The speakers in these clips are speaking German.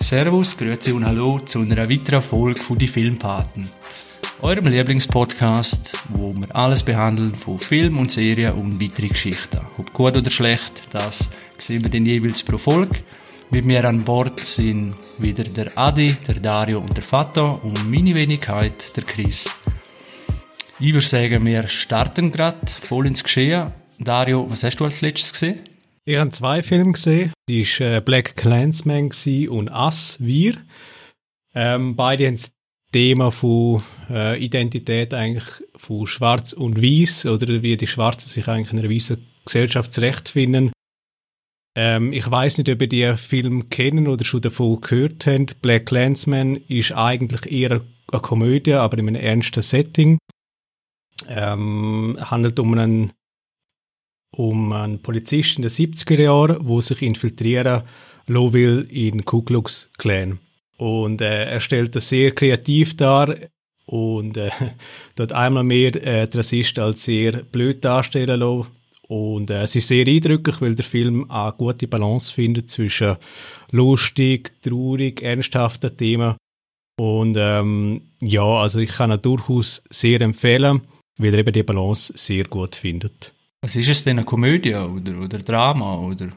Servus, Grüezi und Hallo zu einer weiteren Folge von «Die Filmpaten». Eurem Lieblingspodcast, wo wir alles behandeln von Film und Serien und weitere Geschichten. Ob gut oder schlecht, das sehen wir dann jeweils pro Folge. Mit mir an Bord sind wieder der Adi, der Dario und der Fato und meine Wenigkeit, der Chris. Ich würde sagen, wir starten gerade voll ins Geschehen. Dario, was hast du als letztes gesehen? Ich habe zwei Filme gesehen. Die war äh, Black Clansman und Us, Wir. Ähm, beide haben das Thema von äh, Identität eigentlich von Schwarz und Weiß oder wie die Schwarzen sich eigentlich in einer weißen Gesellschaft zurechtfinden. Ähm, ich weiß nicht, ob ihr die Film kennen oder schon davon gehört habt. Black Clansman ist eigentlich eher eine Komödie, aber in einem ernsten Setting. Ähm, handelt um einen um einen Polizisten der 70er Jahre, wo sich infiltrieren will in Ku Klux Klan. Und äh, er stellt das sehr kreativ dar und äh, dort einmal mehr äh, die Rassisten als sehr blöd darstellen lassen. Und äh, es ist sehr eindrücklich, weil der Film eine gute Balance findet zwischen lustig, traurig, ernsthaften Themen. Und ähm, ja, also ich kann ihn durchaus sehr empfehlen, weil er eben die Balance sehr gut findet. Was ist es denn, eine Komödie oder, oder Drama? Oder?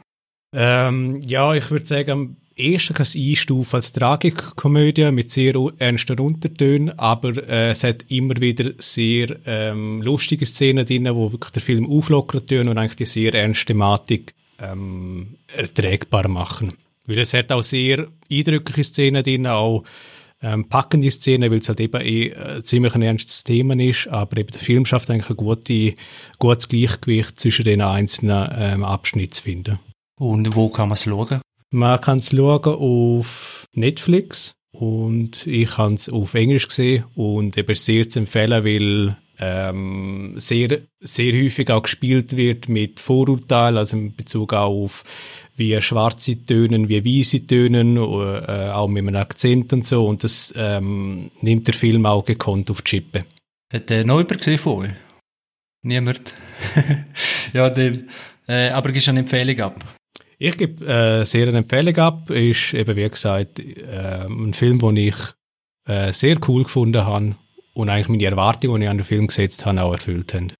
Ähm, ja, ich würde sagen, am ehesten kann es einstufen als Tragikkomödie mit sehr ernsten Untertönen, aber äh, es hat immer wieder sehr ähm, lustige Szenen drin, wo wirklich der Film auflockern tun und eigentlich die sehr ernste Thematik ähm, erträgbar machen. Weil es hat auch sehr eindrückliche Szenen drin, auch ähm, packende Szene, weil es halt eben eh äh, ziemlich ein ernstes Thema ist, aber eben der Film schafft eigentlich ein gute, gutes Gleichgewicht zwischen den einzelnen ähm, Abschnitten zu finden. Und wo kann man es schauen? Man kann es schauen auf Netflix und ich habe es auf Englisch gesehen und eben sehr zu empfehlen, weil ähm, sehr, sehr häufig auch gespielt wird mit Vorurteilen, also in Bezug auf wie schwarze tönen, wie weiße tönen, äh, auch mit einem Akzent und so. Und das ähm, nimmt der Film auch gekonnt auf die Chippe. Hat der noch jemand gesehen von euch? Niemand? ja, dann, äh, aber gibst eine Empfehlung ab? Ich gebe äh, sehr eine Empfehlung ab. Ist eben, wie gesagt, äh, ein Film, den ich äh, sehr cool gefunden habe und eigentlich meine Erwartungen, die ich an den Film gesetzt habe, auch erfüllt haben.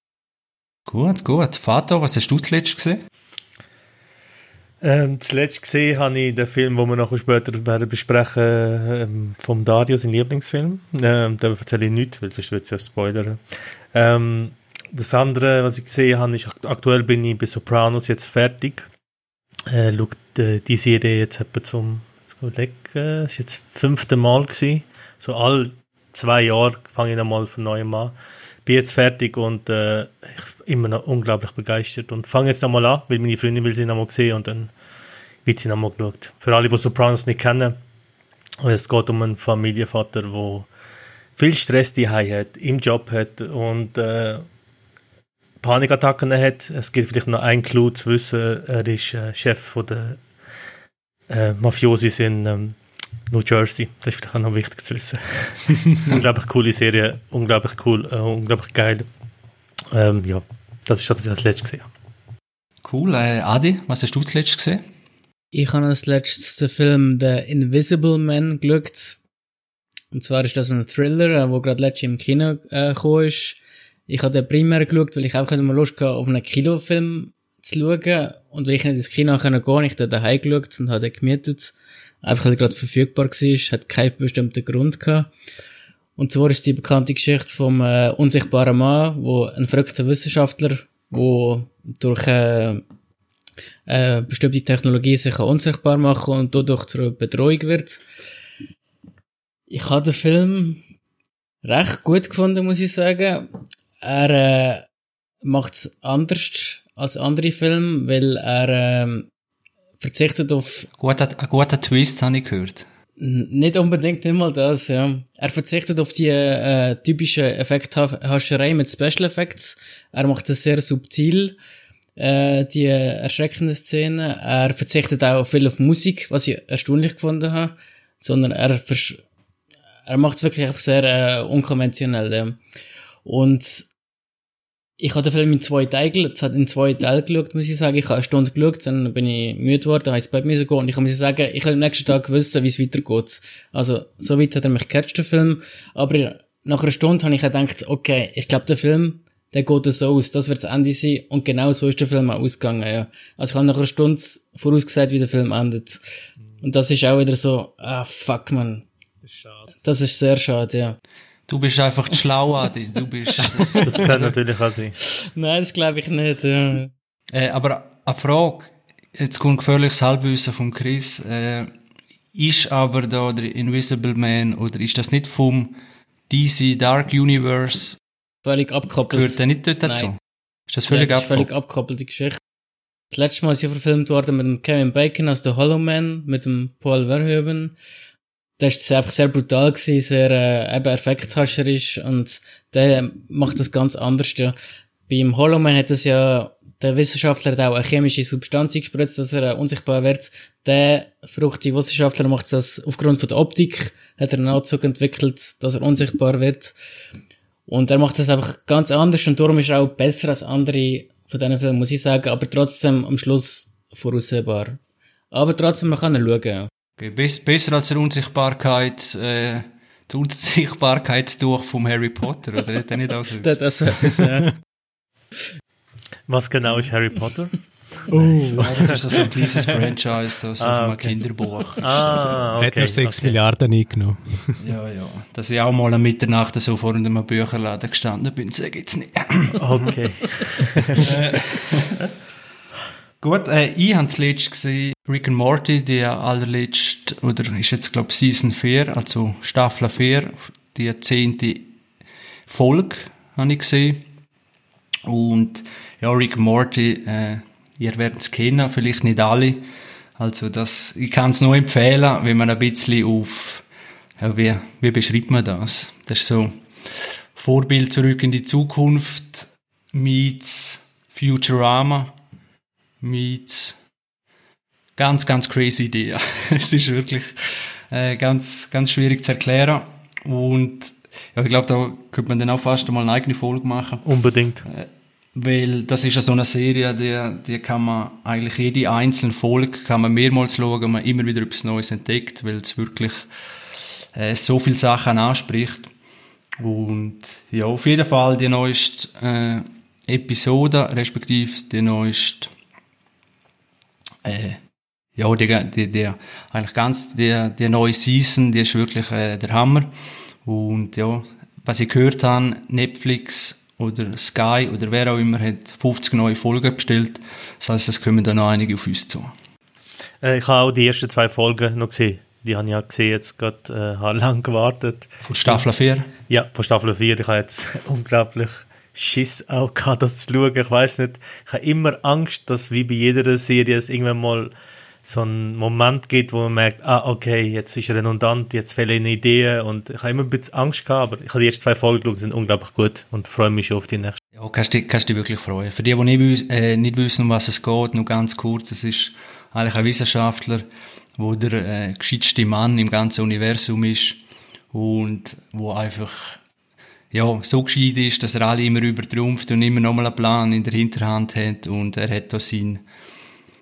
Gut, gut. Vater, was hast du zuletzt gesehen? Ähm, zuletzt gesehen habe ich den Film, den wir noch später werden besprechen, ähm, vom Dario, sein Lieblingsfilm. Ähm, da erzähle ich nichts, weil sonst würde es ja spoilern. Ähm, das andere, was ich gesehen habe, ist, aktuell bin ich bei Sopranos jetzt fertig. Äh, schaut äh, die Serie jetzt etwa zum, jetzt überlegen, es ist jetzt das fünfte Mal gewesen. So all zwei Jahre fange ich nochmal von neuem an bin jetzt fertig und äh, immer noch unglaublich begeistert und fange jetzt nochmal an, weil meine Freundin will sie nochmal sehen und dann wird sie nochmal geschaut. Für alle, die Sopranos nicht kennen, es geht um einen Familienvater, der viel Stress die hat, im Job hat und äh, Panikattacken hat. Es gibt vielleicht noch einen Clou zu wissen, er ist äh, Chef von der äh, Mafiosis in ähm, New Jersey. Das ist vielleicht auch noch wichtig zu wissen. unglaublich coole Serie, unglaublich cool, äh, unglaublich geil. Ähm, ja, das ist das, was ich als letztes gesehen habe. Cool. Äh, Adi, was hast du als letztes gesehen? Ich habe als letztes den Film The Invisible Man geschaut. Und zwar ist das ein Thriller, der äh, gerade letztes im Kino äh, gekommen ist. Ich habe den primär geschaut, weil ich auch mal Lust hatte, auf einen Kinofilm zu schauen. Und weil ich nicht ins Kino gehen konnte, ich den daheim geschaut und habe den gemietet einfach er gerade verfügbar war, hat keinen bestimmten Grund gehabt. Und zwar ist die bekannte Geschichte vom äh, unsichtbaren Mann, wo ein verrückter Wissenschaftler, wo durch äh, äh, bestimmte Technologie sich unsichtbar machen und dadurch zur Bedrohung wird. Ich habe den Film recht gut gefunden, muss ich sagen. Er äh, macht es anders als andere Filme, weil er äh, verzichtet auf... Guter, ein guter Twist, habe ich gehört. Nicht unbedingt immer das, ja. Er verzichtet auf die äh, typische Effekthascherei mit Special Effects. Er macht das sehr subtil, äh, die erschreckende Szene. Er verzichtet auch viel auf Musik, was ich erstaunlich gefunden habe. Sondern er, er macht es wirklich einfach sehr äh, unkonventionell. Ja. Und ich habe den Film in zwei Teilen, es hat in zwei Teilen geschaut, muss ich sagen. Ich habe eine Stunde geschaut, dann bin ich müde geworden, habe ins Bett müssen gehen und ich muss sagen, ich habe am nächsten Tag wissen, wie es weitergeht. Also, so weit hat er mich gecatcht, der Film. Aber nach einer Stunde habe ich gedacht, okay, ich glaube, der Film, der geht so aus, das wird das Ende sein und genau so ist der Film auch ausgegangen, ja. Also ich habe nach einer Stunde vorausgesagt, wie der Film endet. Und das ist auch wieder so, ah, fuck, man. Das ist schade. Das ist sehr schade, ja. Du bist einfach schlau, Adi. Du bist. Das, das kann natürlich auch sein. Nein, das glaube ich nicht. Ja. Äh, aber eine Frage, jetzt kommt gefährliches Halbwissen von Chris. Äh, ist aber da der Invisible Man oder ist das nicht vom DC Dark Universe? Völlig abgekoppelt. Gehört der nicht dort dazu? Nein. Ist das völlig ja, das ist abgekoppelt? völlig abgekoppelte Geschichte. Das letzte Mal ist ja verfilmt worden mit dem Kevin Bacon als der Hollow Man, mit dem Paul Verhoeven. Das ist einfach sehr brutal gewesen, sehr äh, eben effekthascherisch und der macht das ganz anders. Ja. Beim Hollow Man hat das ja der Wissenschaftler hat auch eine chemische Substanz gespritzt, dass er äh, unsichtbar wird. Der verrückte Wissenschaftler macht das aufgrund von der Optik, hat er einen Anzug entwickelt, dass er unsichtbar wird. Und er macht das einfach ganz anders und darum ist er auch besser als andere von diesen Filmen, muss ich sagen, aber trotzdem am Schluss voraussehbar. Aber trotzdem, man kann ihn schauen. Ja. Besser als der Unsichtbarkeit, äh, der Unsichtbarkeitstuch vom Harry Potter, oder hat er nicht auch so? Das, das, äh, Was genau ist Harry Potter? Oh, Ja, das ist so ein kleines Franchise, so, so Ah, okay. Kinderbuch. Ah, hat okay. nur 6 okay. Milliarden eingenommen. Ja, ja. Dass ich auch mal am Mitternacht so vor einem Bücherladen gestanden bin, sage ich jetzt nicht. Okay. Gut, äh, ich habe zuletzt gesehen, Rick and Morty, die allerletzte, oder ist jetzt, glaube ich, Season 4, also Staffel 4, die zehnte Folge habe ich gesehen. Und ja, Rick and Morty, äh, ihr werdet es kennen, vielleicht nicht alle. Also das, ich kann es nur empfehlen, wenn man ein bisschen auf, ja, wie, wie beschreibt man das? Das ist so Vorbild zurück in die Zukunft meets Futurama meets ganz, ganz crazy Idee. es ist wirklich äh, ganz, ganz schwierig zu erklären. Und ja, ich glaube, da könnte man dann auch fast mal eine eigene Folge machen. Unbedingt. Weil das ist ja so eine Serie, die, die kann man eigentlich jede einzelne Folge kann man mehrmals schauen, man immer wieder etwas Neues entdeckt, weil es wirklich äh, so viele Sachen anspricht. Und ja, auf jeden Fall die neueste äh, Episode, respektive die neueste äh, ja, die, die, die, eigentlich ganz, die, die neue Season, die ist wirklich äh, der Hammer. Und ja, was ich gehört habe, Netflix oder Sky oder wer auch immer hat 50 neue Folgen bestellt. Das heißt, es kommen dann noch einige auf uns zu. Äh, ich habe auch die ersten zwei Folgen noch gesehen. Die habe ich ja gesehen, jetzt gerade, äh, habe lang gewartet. Von Staffel 4. Ja, von Staffel 4. Ich habe jetzt unglaublich Schiss auch gehabt, das zu schauen. Ich weiß nicht, ich habe immer Angst, dass wie bei jeder Serie es irgendwann mal so einen Moment gibt, wo man merkt, ah, okay, jetzt ist redundant, jetzt fehlen Ideen und ich habe immer ein bisschen Angst gehabt, aber ich habe die ersten zwei Folgen geschaut, sind unglaublich gut und freue mich schon auf die nächste. Ja, kannst du, dich wirklich freuen. Für die, die nicht, äh, nicht wissen, um was es geht, nur ganz kurz, es ist eigentlich ein Wissenschaftler, wo der äh, gescheitste Mann im ganzen Universum ist und wo einfach ja, so gescheit ist, dass er alle immer übertrumpft und immer nochmal einen Plan in der Hinterhand hat und er hat da sein,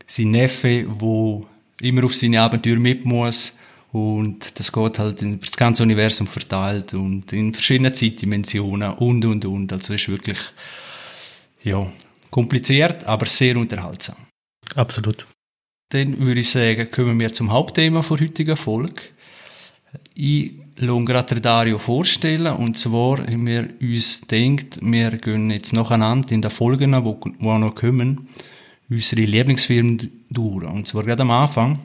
sein Neffe, wo immer auf seine Abenteuer mit muss und das geht halt über das ganze Universum verteilt und in verschiedenen Zeitdimensionen und und und. Also ist wirklich ja, kompliziert, aber sehr unterhaltsam. Absolut. Dann würde ich sagen, kommen wir zum Hauptthema der heutigen Folge. Ich gerade Dario vorstellen, und zwar haben wir uns gedacht, wir gehen jetzt nacheinander in den Folgen, die wo auch noch kommen, unsere Lieblingsfilme durch. Und zwar gerade am Anfang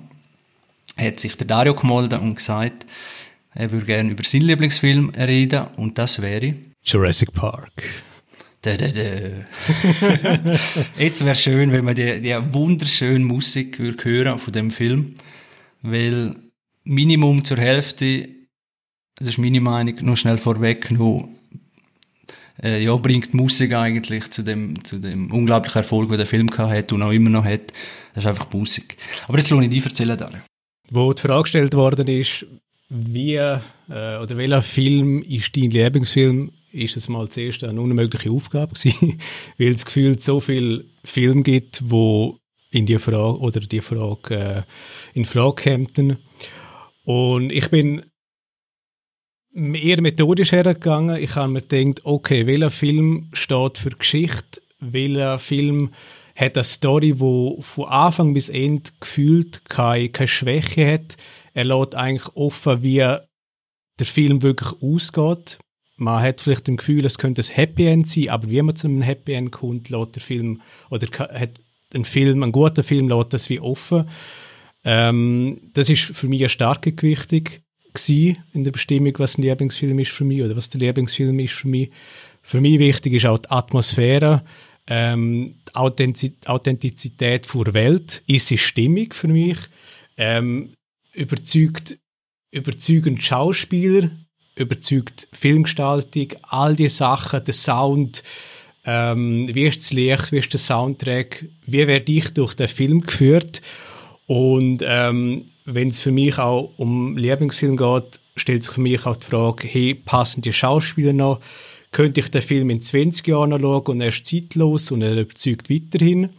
hat sich der Dario gemeldet und gesagt, er würde gerne über seinen Lieblingsfilm reden, und das wäre Jurassic Park. Da, da, da. Jetzt wäre schön, wenn man die, die wunderschöne Musik würde hören von dem Film, weil Minimum zur Hälfte, das ist meine Meinung, noch schnell vorweg, noch, äh, ja, bringt Musik eigentlich zu dem, zu dem unglaublichen Erfolg, den der Film hat und auch immer noch hat. Das ist einfach Musik. Aber jetzt lohne ich dich erzählen, Dario. Wo die Frage gestellt worden ist, wie äh, oder welcher Film ist dein Lieblingsfilm, ist es mal zuerst eine unmögliche Aufgabe gewesen, weil es gefühlt so viel Film gibt, wo in die Frage oder die Frage äh, in Frage kämen. Und ich bin eher methodisch hergegangen. Ich habe mir gedacht, okay, welcher Film steht für Geschichte? Welcher Film hat eine Story, wo von Anfang bis Ende gefühlt keine, keine Schwäche hat? Er lässt eigentlich offen, wie der Film wirklich ausgeht. Man hat vielleicht das Gefühl, es könnte ein Happy End sein, aber wie man zu einem Happy End kommt, lässt der Film oder hat ein Film, ein guter Film, lässt das wie offen. Ähm, das ist für mich eine starke Gewichtung in der Bestimmung, was ein Lieblingsfilm ist für mich oder was der Lieblingsfilm ist für mich. Für mich wichtig ist auch die Atmosphäre, ähm, die Authentizität der Welt, ist sie stimmig für mich, ähm, überzeugt, überzeugend Schauspieler, überzeugt Filmgestaltung, all die Sachen, der Sound, ähm, wie ist das Licht, wie ist der Soundtrack, wie werde ich durch den Film geführt und ähm, wenn es für mich auch um Lieblingsfilm geht, stellt sich für mich auch die Frage, hey, passen die Schauspieler noch? Könnte ich den Film in 20 Jahren noch schauen und er ist zeitlos und er überzeugt weiterhin?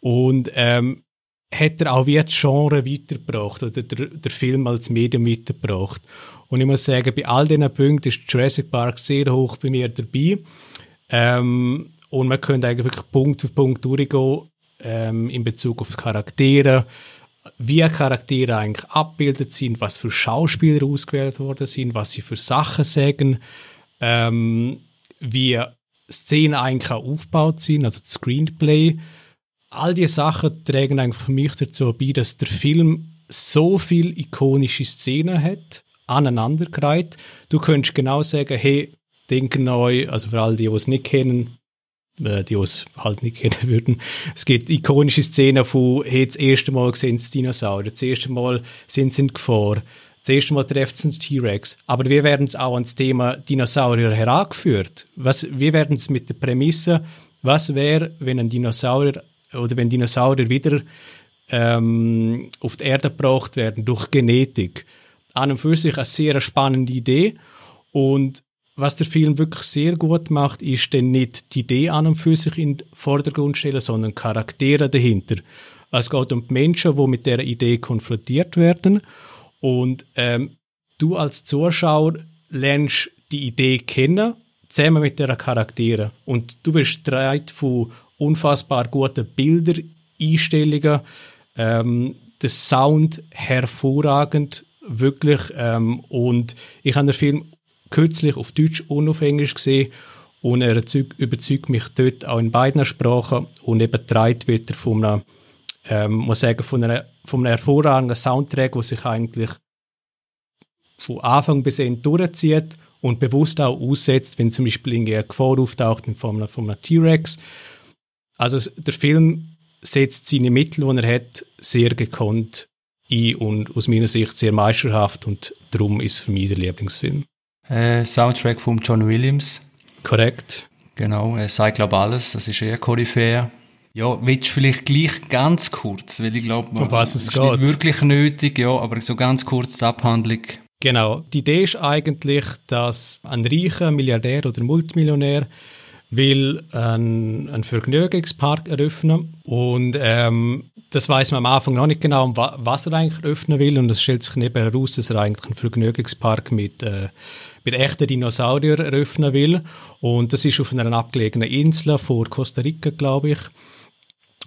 Und ähm, hat er auch wie das Genre weitergebracht oder der, der Film als Medium weitergebracht? Und ich muss sagen, bei all diesen Punkten ist Jurassic Park sehr hoch bei mir dabei. Ähm, und man könnte eigentlich wirklich Punkt für Punkt durchgehen ähm, in Bezug auf Charaktere, wie Charaktere eigentlich abgebildet sind, was für Schauspieler ausgewählt worden sind, was sie für Sachen sagen, ähm, wie Szenen eigentlich auch aufgebaut sind, also das Screenplay. All diese Sachen tragen eigentlich für mich dazu bei, dass der Film so viele ikonische Szenen hat, aneinandergereiht. Du könntest genau sagen, hey, denken neu, also für all die, die es nicht kennen, äh, die es halt nicht kennen würden. Es gibt ikonische Szenen von, hey, das erste Mal sehen sie Dinosaurier, das erste Mal sind sie in Gefahr, das erste Mal treffen sie einen T-Rex. Aber wie werden sie auch ans Thema Dinosaurier herangeführt? Was, wie werden sie mit der Prämisse, was wäre, wenn ein Dinosaurier oder wenn Dinosaurier wieder ähm, auf die Erde gebracht werden durch Genetik? An und für sich eine sehr spannende Idee und was der Film wirklich sehr gut macht, ist dann nicht die Idee an und für sich in den Vordergrund stellen, sondern Charaktere dahinter. Es geht um die Menschen, die mit der Idee konfrontiert werden. Und ähm, du als Zuschauer lernst die Idee kennen, zusammen mit der Charaktere. Und du wirst getragen von unfassbar guten Bildern, Einstellungen, ähm, der Sound hervorragend, wirklich. Ähm, und ich habe den Film kürzlich auf Deutsch und auf Englisch gesehen und er überzeugt mich dort auch in beiden Sprachen und eben treibt wird er von einem, ähm, muss sagen, von, einer, von einem hervorragenden Soundtrack, der sich eigentlich von Anfang bis Ende durchzieht und bewusst auch aussetzt, wenn zum Beispiel eine Gefahr auftaucht in Form von T-Rex. Also der Film setzt seine Mittel, die er hat, sehr gekonnt ein und aus meiner Sicht sehr meisterhaft und darum ist für mich der Lieblingsfilm. Äh, Soundtrack von John Williams. Korrekt. Genau, er sagt, glaube alles, das ist eher Koryphäe. Ja, willst du vielleicht gleich ganz kurz, weil ich glaube, um was es ist geht. nicht wirklich nötig, ja, aber so ganz kurz die Abhandlung. Genau, die Idee ist eigentlich, dass ein reicher Milliardär oder Multimillionär will einen, einen Vergnügungspark eröffnen und ähm, das weiß man am Anfang noch nicht genau, was er eigentlich eröffnen will und es stellt sich neben heraus, dass er eigentlich einen Vergnügungspark mit, äh, mit echten Dinosauriern eröffnen will und das ist auf einer abgelegenen Insel vor Costa Rica, glaube ich.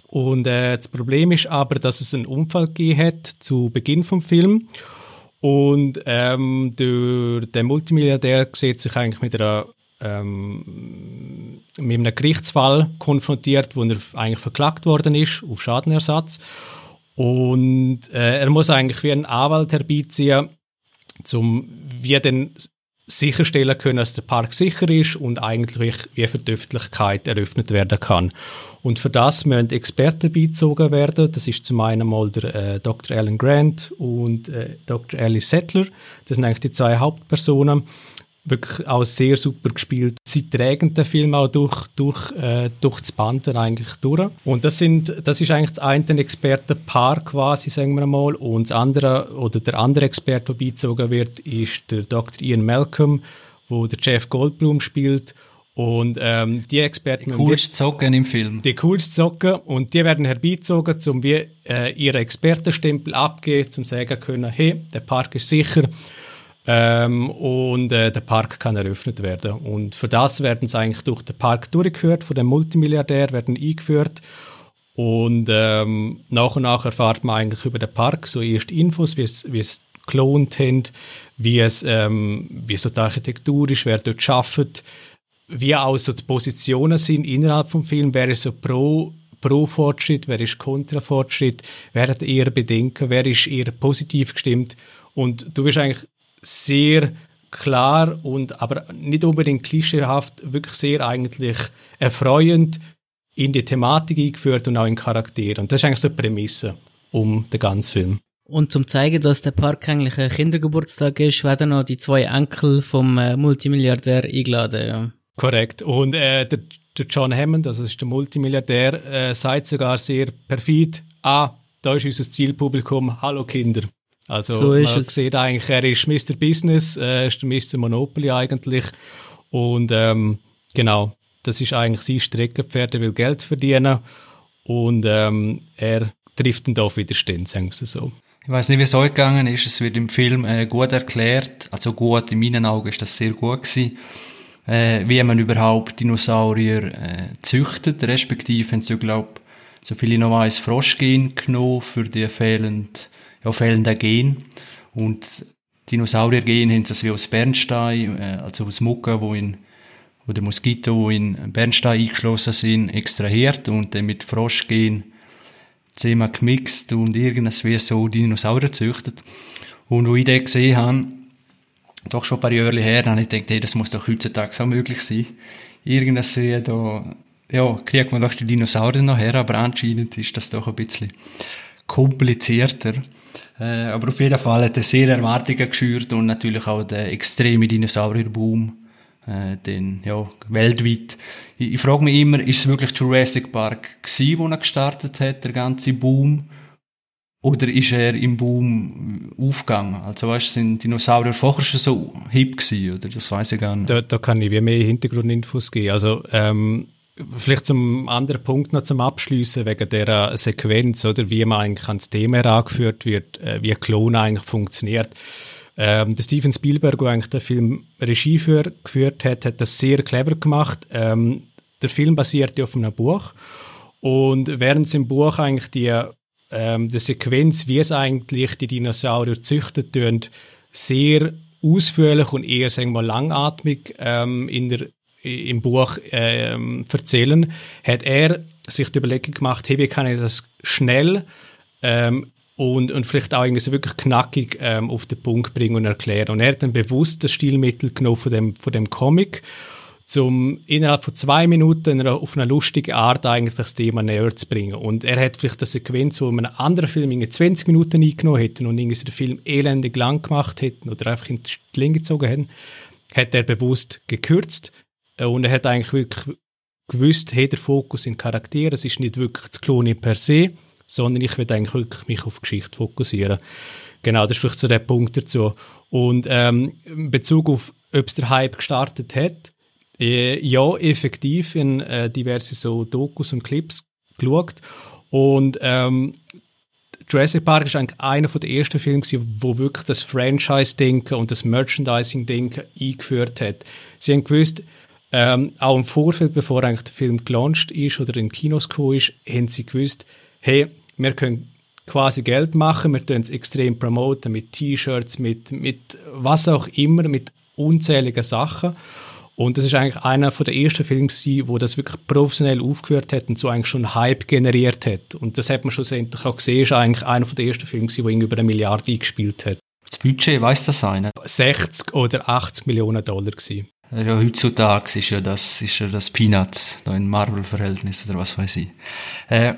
Und äh, das Problem ist aber, dass es einen Unfall gegeben hat zu Beginn vom Film und ähm, der, der Multimilliardär sieht sich eigentlich mit einer ähm, mit einem Gerichtsfall konfrontiert, wo er eigentlich verklagt worden ist auf Schadenersatz. Und äh, er muss eigentlich wie einen Anwalt herbeiziehen, um wie denn sicherstellen können, dass der Park sicher ist und eigentlich wie für die Öffentlichkeit eröffnet werden kann. Und für das müssen Experten beizogen werden. Das ist zum einen mal der äh, Dr. Alan Grant und äh, Dr. Alice Settler. Das sind eigentlich die zwei Hauptpersonen wirklich auch sehr super gespielt. Sie tragen den Film auch durch, durch, äh, durch das Band eigentlich durch. Und das, sind, das ist eigentlich das eine Expertenpaar quasi, sagen wir mal. Und das andere, oder der andere Experte, der beizogen wird, ist der Dr. Ian Malcolm, wo der Jeff Goldblum spielt. Und ähm, die Experten... Die coolsten Zocken im Film. Die coolsten Zocken. Und die werden herbeizogen, um wie äh, ihre Expertenstempel abgeben, zum sagen können, hey, der Park ist sicher ähm, und äh, der Park kann eröffnet werden. Und für das werden sie eigentlich durch den Park durchgeführt, von dem Multimilliardär werden eingeführt. Und ähm, nach und nach erfahrt man eigentlich über den Park so erste Infos, wie es, wie es geklont haben, wie es, ähm, wie so die Architektur ist, wer dort arbeitet, wie auch so die Positionen sind innerhalb vom Film, wer ist so pro pro Fortschritt, wer ist kontra Fortschritt, wer hat eher Bedenken, wer ist eher positiv gestimmt und du wirst eigentlich sehr klar und aber nicht unbedingt klischeehaft, wirklich sehr eigentlich erfreuend in die Thematik eingeführt und auch in Charaktere. Und das ist eigentlich so eine Prämisse um den ganzen Film. Und zum zeigen, dass der Park eigentlich ein Kindergeburtstag ist, werden noch die zwei Enkel vom äh, Multimilliardär eingeladen. Ja. Korrekt. Und äh, der, der, John Hammond, also das ist der Multimilliardär, äh, sagt sogar sehr perfid, ah, da ist unser Zielpublikum, hallo Kinder. Also so man es. sieht eigentlich, er ist Mr. Business, er ist Mr. Monopoly eigentlich. Und ähm, genau, das ist eigentlich sein Streckenpferd, er will Geld verdienen. Und ähm, er trifft ihn da auf Widerstand, sagen wir so. Ich weiß nicht, wie es euch gegangen ist. Es wird im Film äh, gut erklärt. Also gut, in meinen Augen ist das sehr gut gewesen. Äh, wie man überhaupt Dinosaurier äh, züchtet, respektive haben sie, glaube so viel ich noch weiss, Froschgen genommen für die fehlende, ja, fehlende Gen. Und Dinosauriergen haben das wie aus Bernstein, äh, also aus Mucke, wo in wo der Moskito, wo in Bernstein eingeschlossen sind, extrahiert und dann mit Froschgen zehnmal gemixt und irgendwas wie so Dinosaurier züchtet. Und wo ich den gesehen habe, doch schon ein paar Jahre her, habe ich gedacht, hey, das muss doch heutzutage so möglich sein. Irgendwas wie da, ja, kriegt man doch die Dinosaurier noch her, aber anscheinend ist das doch ein bisschen komplizierter. Äh, aber auf jeden Fall hat er sehr Erwartungen geschürt und natürlich auch der extreme Dinosaurierboom äh, den, ja, weltweit. Ich, ich frage mich immer, ist es wirklich Jurassic Park gewesen, wo er gestartet hat, der ganze Boom? Oder ist er im Boom aufgegangen? Also weißt, sind Dinosaurier vorher schon so hip gewesen, oder? Das weiß ich gar nicht. Da, da kann ich mehr Hintergrundinfos geben. Also, ähm, vielleicht zum anderen Punkt noch zum Abschließen wegen der Sequenz, oder? Wie man eigentlich ans Thema herangeführt wird, äh, wie Klon eigentlich funktioniert. Ähm, der Steven Spielberg, der eigentlich den Film Regie für, geführt hat, hat das sehr clever gemacht. Ähm, der Film basiert ja auf einem Buch. Und während im Buch eigentlich die, ähm, die Sequenz, wie es eigentlich die Dinosaurier züchtet, sehr ausführlich und eher sagen wir, langatmig ähm, in der, im Buch ähm, erzählen, hat er sich die Überlegung gemacht, hey, wie kann ich das schnell ähm, und, und vielleicht auch irgendwie so wirklich knackig ähm, auf den Punkt bringen und erklären. Und er hat dann bewusst das Stilmittel genommen von dem, von dem Comic, um innerhalb von zwei Minuten auf eine lustige Art eigentlich das Thema näher zu bringen. Und er hat vielleicht eine Sequenz, wo man einen anderen Film in 20 Minuten eingenommen hätten und irgendwie den Film elendig lang gemacht hätten oder einfach in die Länge gezogen hätten, hat er bewusst gekürzt. Und er hat eigentlich wirklich gewusst, hey, der Fokus in Charaktere, es ist nicht wirklich das Klonen per se, sondern ich will eigentlich wirklich mich auf Geschichte fokussieren. Genau, das ist vielleicht so der Punkt dazu. Und ähm, in Bezug auf, ob es der Hype gestartet hat, äh, ja, effektiv in äh, diverse so Dokus und Clips geschaut. Und ähm, Jurassic Park ist eigentlich einer der ersten Filme, wo wirklich das Franchise-Denken und das Merchandising-Denken eingeführt hat. Sie haben gewusst, ähm, auch im Vorfeld, bevor eigentlich der Film gelauncht ist oder in Kinos gekommen ist, haben sie gewusst, hey, wir können quasi Geld machen, wir tun es extrem promoten mit T-Shirts, mit, mit was auch immer, mit unzähligen Sachen. Und das ist eigentlich einer von der ersten Filme, wo das wirklich professionell aufgeführt hat und so eigentlich schon Hype generiert hat. Und das hat man schlussendlich auch gesehen, ist eigentlich einer von der ersten Filme, wo über eine Milliarde eingespielt hat. Das Budget, weiß das einer? 60 oder 80 Millionen Dollar gewesen. Ja, heutzutage ist ja das, ist ja das Peanuts, da in Marvel-Verhältnis oder was weiß ich. Äh,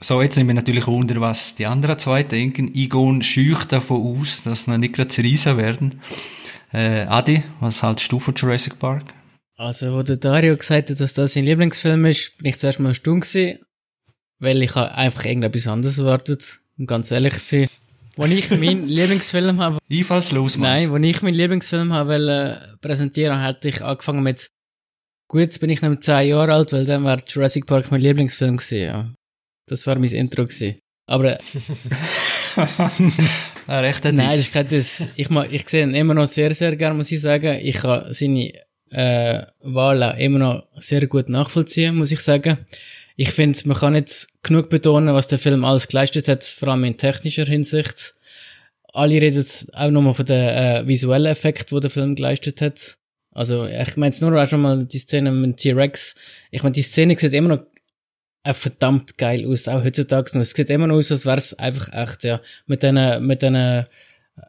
so, jetzt nehmen wir natürlich Wunder, was die anderen zwei denken. Igon schücht davon aus, dass sie nicht gerade Riesen werden. Äh, Adi, was haltest du von Jurassic Park? Also, wo der Dario gesagt hat, dass das sein Lieblingsfilm ist, bin ich zuerst mal stumm gewesen, weil ich einfach irgendetwas anderes erwartet, um ganz ehrlich zu sein. Wo ich meinen Lieblingsfilm habe. Einfallslos, Nein, wo ich meinen Lieblingsfilm habe wollte, präsentieren, hatte ich angefangen mit, gut, jetzt bin ich noch 10 Jahre alt, weil dann war Jurassic Park mein Lieblingsfilm gewesen, ja. Das war mein Intro gewesen. Aber, ah, recht nein, das ist kein das. Ich, mag, ich sehe ihn immer noch sehr, sehr gern, muss ich sagen. Ich kann seine, äh, Wahl auch immer noch sehr gut nachvollziehen, muss ich sagen. Ich finde, man kann nicht genug betonen, was der Film alles geleistet hat, vor allem in technischer Hinsicht. Alle reden auch nochmal von den äh, visuellen Effekten, die der Film geleistet hat. Also, ich meine jetzt nur auch schon mal die Szene mit T-Rex. Ich meine, die Szene sieht immer noch äh, verdammt geil aus, auch heutzutage noch. Es sieht immer noch aus, als wäre es einfach echt, ja. Mit den, mit den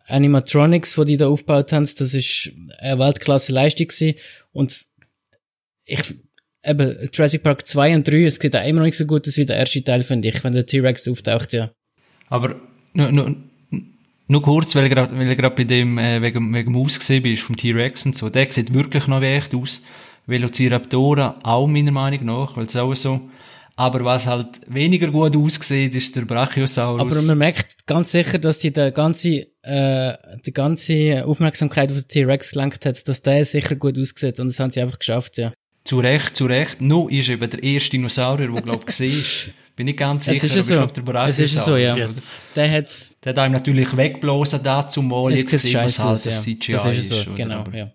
Animatronics, die die da aufgebaut haben, das ist eine Weltklasse-Leistung gewesen. Und ich, eben, Jurassic Park 2 und 3, es sieht auch immer noch nicht so gut aus wie der erste Teil, finde ich, wenn der T-Rex auftaucht, ja. Aber, nur, nur, nur kurz, weil gerade bei dem, äh, wegen, wegen dem Aussehen bist, vom T-Rex und so, der sieht wirklich noch echt aus. Velociraptoren auch meiner Meinung nach, weil es auch so, aber was halt weniger gut aussieht, ist der Brachiosaurus. Aber man merkt ganz sicher, dass die der ganze, äh, die ganze Aufmerksamkeit auf den T-Rex gelenkt hat, dass der sicher gut aussieht und das haben sie einfach geschafft, ja. Zu Recht, zu Recht. Nur ist eben der erste Dinosaurier, der, glaube ich, war. Bin ich ganz sicher, es ist so. der Brachiosaurus. Es ist so, ja. Yes. Der hat's. Der hat einem natürlich weggeblasen dazu mal. Jetzt, sieht wir halt, dass ja. CGI Das ist so, ist. oder? genau, Aber- ja.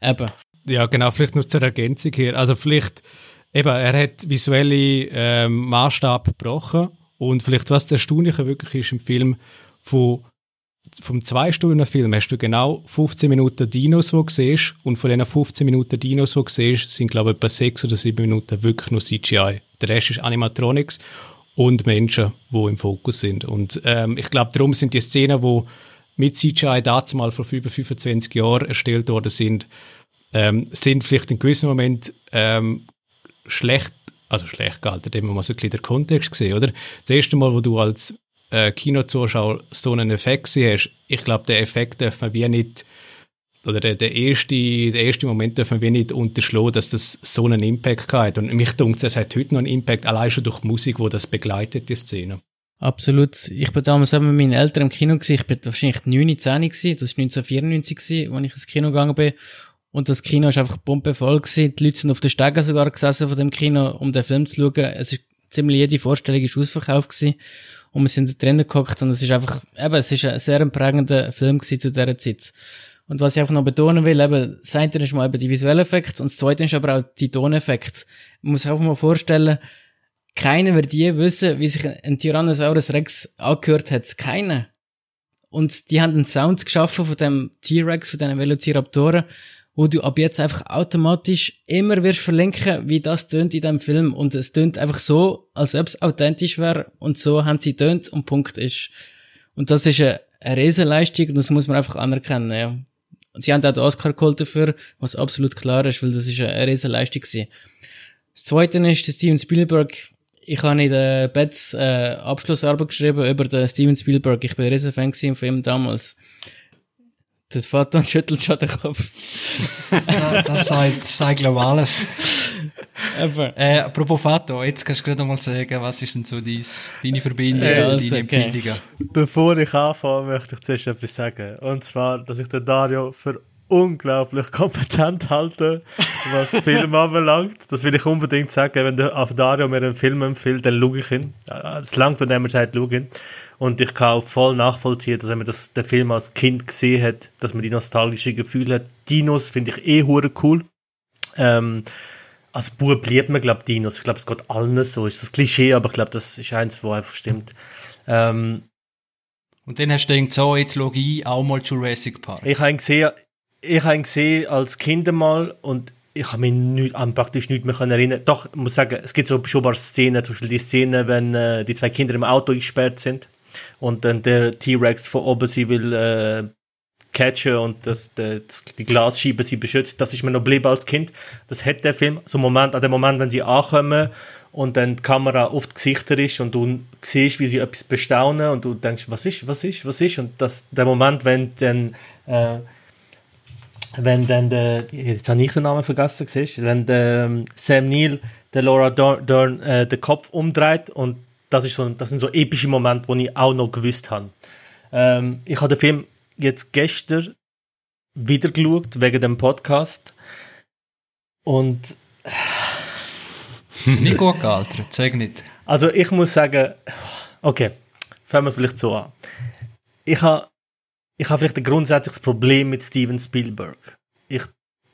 Eben. Ja, genau, vielleicht nur zur Ergänzung hier. Also vielleicht, eben, er hat visuelle ähm, Maßstab gebrochen und vielleicht was das Erstaunliche wirklich ist im Film, von, vom Zwei-Stunden-Film hast du genau 15 Minuten Dinos, die du siehst und von diesen 15 Minuten Dinos, die du siehst, sind glaube ich etwa 6 oder 7 Minuten wirklich nur CGI. Der Rest ist Animatronics und Menschen, die im Fokus sind. Und ähm, ich glaube, darum sind die Szenen, die mit CGI damals mal vor über 25 Jahren erstellt worden sind, ähm, sind vielleicht in gewissem Moment ähm, schlecht, also schlecht gehalten, indem man mal so ein bisschen den Kontext gesehen, oder? Das erste Mal, wo du als äh, Kinozuschauer so einen Effekt hast, ich glaube, den Effekt darf man wie nicht, oder der, der, erste, der erste Moment darf man wie nicht unterschlagen, dass das so einen Impact hat. Und mich denkt, es hat heute noch einen Impact, allein schon durch die Musik, wo das begleitet, die Szene. Absolut. Ich bin damals auch mit meinen Eltern im Kino. Ich bin wahrscheinlich 9, 10 gewesen. Das war 1994 gewesen, als ich ins Kino gegangen bin. Und das Kino ist einfach pumpevoll. Die Leute sind auf den Stegen sogar gesessen von dem Kino, um den Film zu schauen. Es ist ziemlich jede Vorstellung ist ausverkauft gewesen. Und wir sind drinnen gehockt und es ist einfach, eben, es ist ein sehr prägender Film zu dieser Zeit. Und was ich einfach noch betonen will, eben, das eine ist mal eben die visuellen Effekte und das zweite ist aber auch die Toneffekte. Man muss sich einfach mal vorstellen, keiner wird je wissen, wie sich ein Tyrannosaurus Rex angehört hat. Keiner. Und die haben einen Sound geschaffen von dem T-Rex, von diesen Velociraptoren, wo du ab jetzt einfach automatisch immer wirst verlinken, wie das tönt in dem Film. Und es tönt einfach so, als ob es authentisch wäre. Und so haben sie tönt und Punkt ist. Und das ist eine, eine Riesenleistung und das muss man einfach anerkennen, ja. Und sie haben auch den Oscar geholt dafür, was absolut klar ist, weil das ist eine, Riesenleistung gewesen. Das zweite ist, der Steven Spielberg, ich habe in der Betz äh, Abschlussarbeit geschrieben über den Steven Spielberg. Ich bin ein riesen Fan gewesen von ihm damals. Der Vater schüttelt schon den Kopf. Ja, das sagt, sagt glaube ich, alles. Äh, apropos Fato, jetzt kannst du gerade mal sagen, was ist denn so dies, deine Verbindung, Ja, deine okay. Empfindungen? Bevor ich anfange, möchte ich zuerst etwas sagen. Und zwar, dass ich den Dario für unglaublich kompetent halte, was Film anbelangt. Das will ich unbedingt sagen. Wenn der Dario mir einen Film empfiehlt, dann schaue ich ihn. Äh, Es langt, wenn er mir sagt, schau ihn. Und ich kann auch voll nachvollziehen, dass er mir das, den Film als Kind gesehen hat, dass man die nostalgische Gefühle hat. Dinos finde ich eh hure cool. Ähm, als Bub liebt man, glaube Dinos. Ich glaube, es geht allen so. Ist das Klischee, aber ich glaube, das ist eins, wo einfach stimmt. Ähm, Und dann hast du gedacht, so, jetzt schaue ich auch mal Jurassic Park. Ich habe ihn gesehen, ich habe ihn gesehen als Kind mal und ich habe mich nicht, an praktisch nicht mehr erinnern. Doch, ich muss sagen, es gibt so schon ein paar Szenen, zum Beispiel die Szene, wenn äh, die zwei Kinder im Auto gesperrt sind und dann der T-Rex von oben sie will äh, catchen und das, das, die Glasscheibe sie beschützt. Das ist mir noch geblieben als Kind. Das hat der Film. So Moment, an dem Moment, wenn sie ankommen und dann die Kamera auf die Gesichter ist und du siehst, wie sie etwas bestaunen und du denkst, was ist, was ist, was ist? Und das, der Moment, wenn dann äh, wenn dann der, jetzt habe ich den Namen vergessen, siehst wenn der ähm, Sam Neill der Laura Dern, Dern äh, den Kopf umdreht und das ist so, das sind so epische Momente, wo ich auch noch gewusst habe. Ähm, ich habe den Film jetzt gestern wieder geschaut, wegen dem Podcast. Und. nicht gut gealtert, sag nicht. Also, ich muss sagen, okay, fangen wir vielleicht so an. Ich habe ich hab vielleicht ein grundsätzliches Problem mit Steven Spielberg. Ich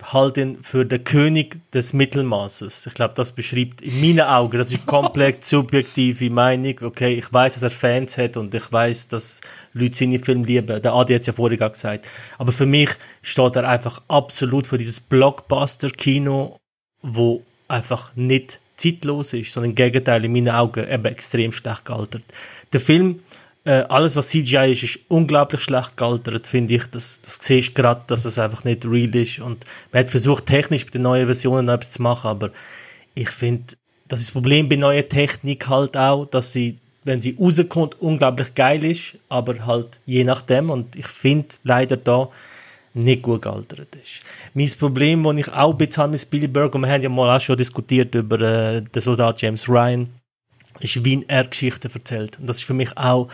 halte ihn für den König des Mittelmaßes. Ich glaube, das beschreibt in meinen Augen, das ist komplett subjektive Meinung. Okay, ich weiß, dass er Fans hat und ich weiß, dass Leute seine Filme lieben. Der Adi hat es ja vorher gesagt. Aber für mich steht er einfach absolut für dieses Blockbuster-Kino, wo einfach nicht zeitlos ist, sondern im Gegenteil in meinen Augen eben extrem schlecht gealtert. Der Film äh, alles, was CGI ist, ist unglaublich schlecht gealtert, finde ich. Das, das siehst du gerade, dass es einfach nicht real ist. Und man hat versucht, technisch bei den neuen Versionen noch etwas zu machen, aber ich finde, das ist das Problem bei neuer Technik halt auch, dass sie, wenn sie rauskommt, unglaublich geil ist, aber halt je nachdem. Und ich finde leider da nicht gut gealtert ist. Mein Problem, das ich auch ein bisschen habe mit Spielberg, und wir haben ja mal auch schon diskutiert über äh, den Soldat James Ryan, ist, wie er Geschichten erzählt. Und das ist für mich auch,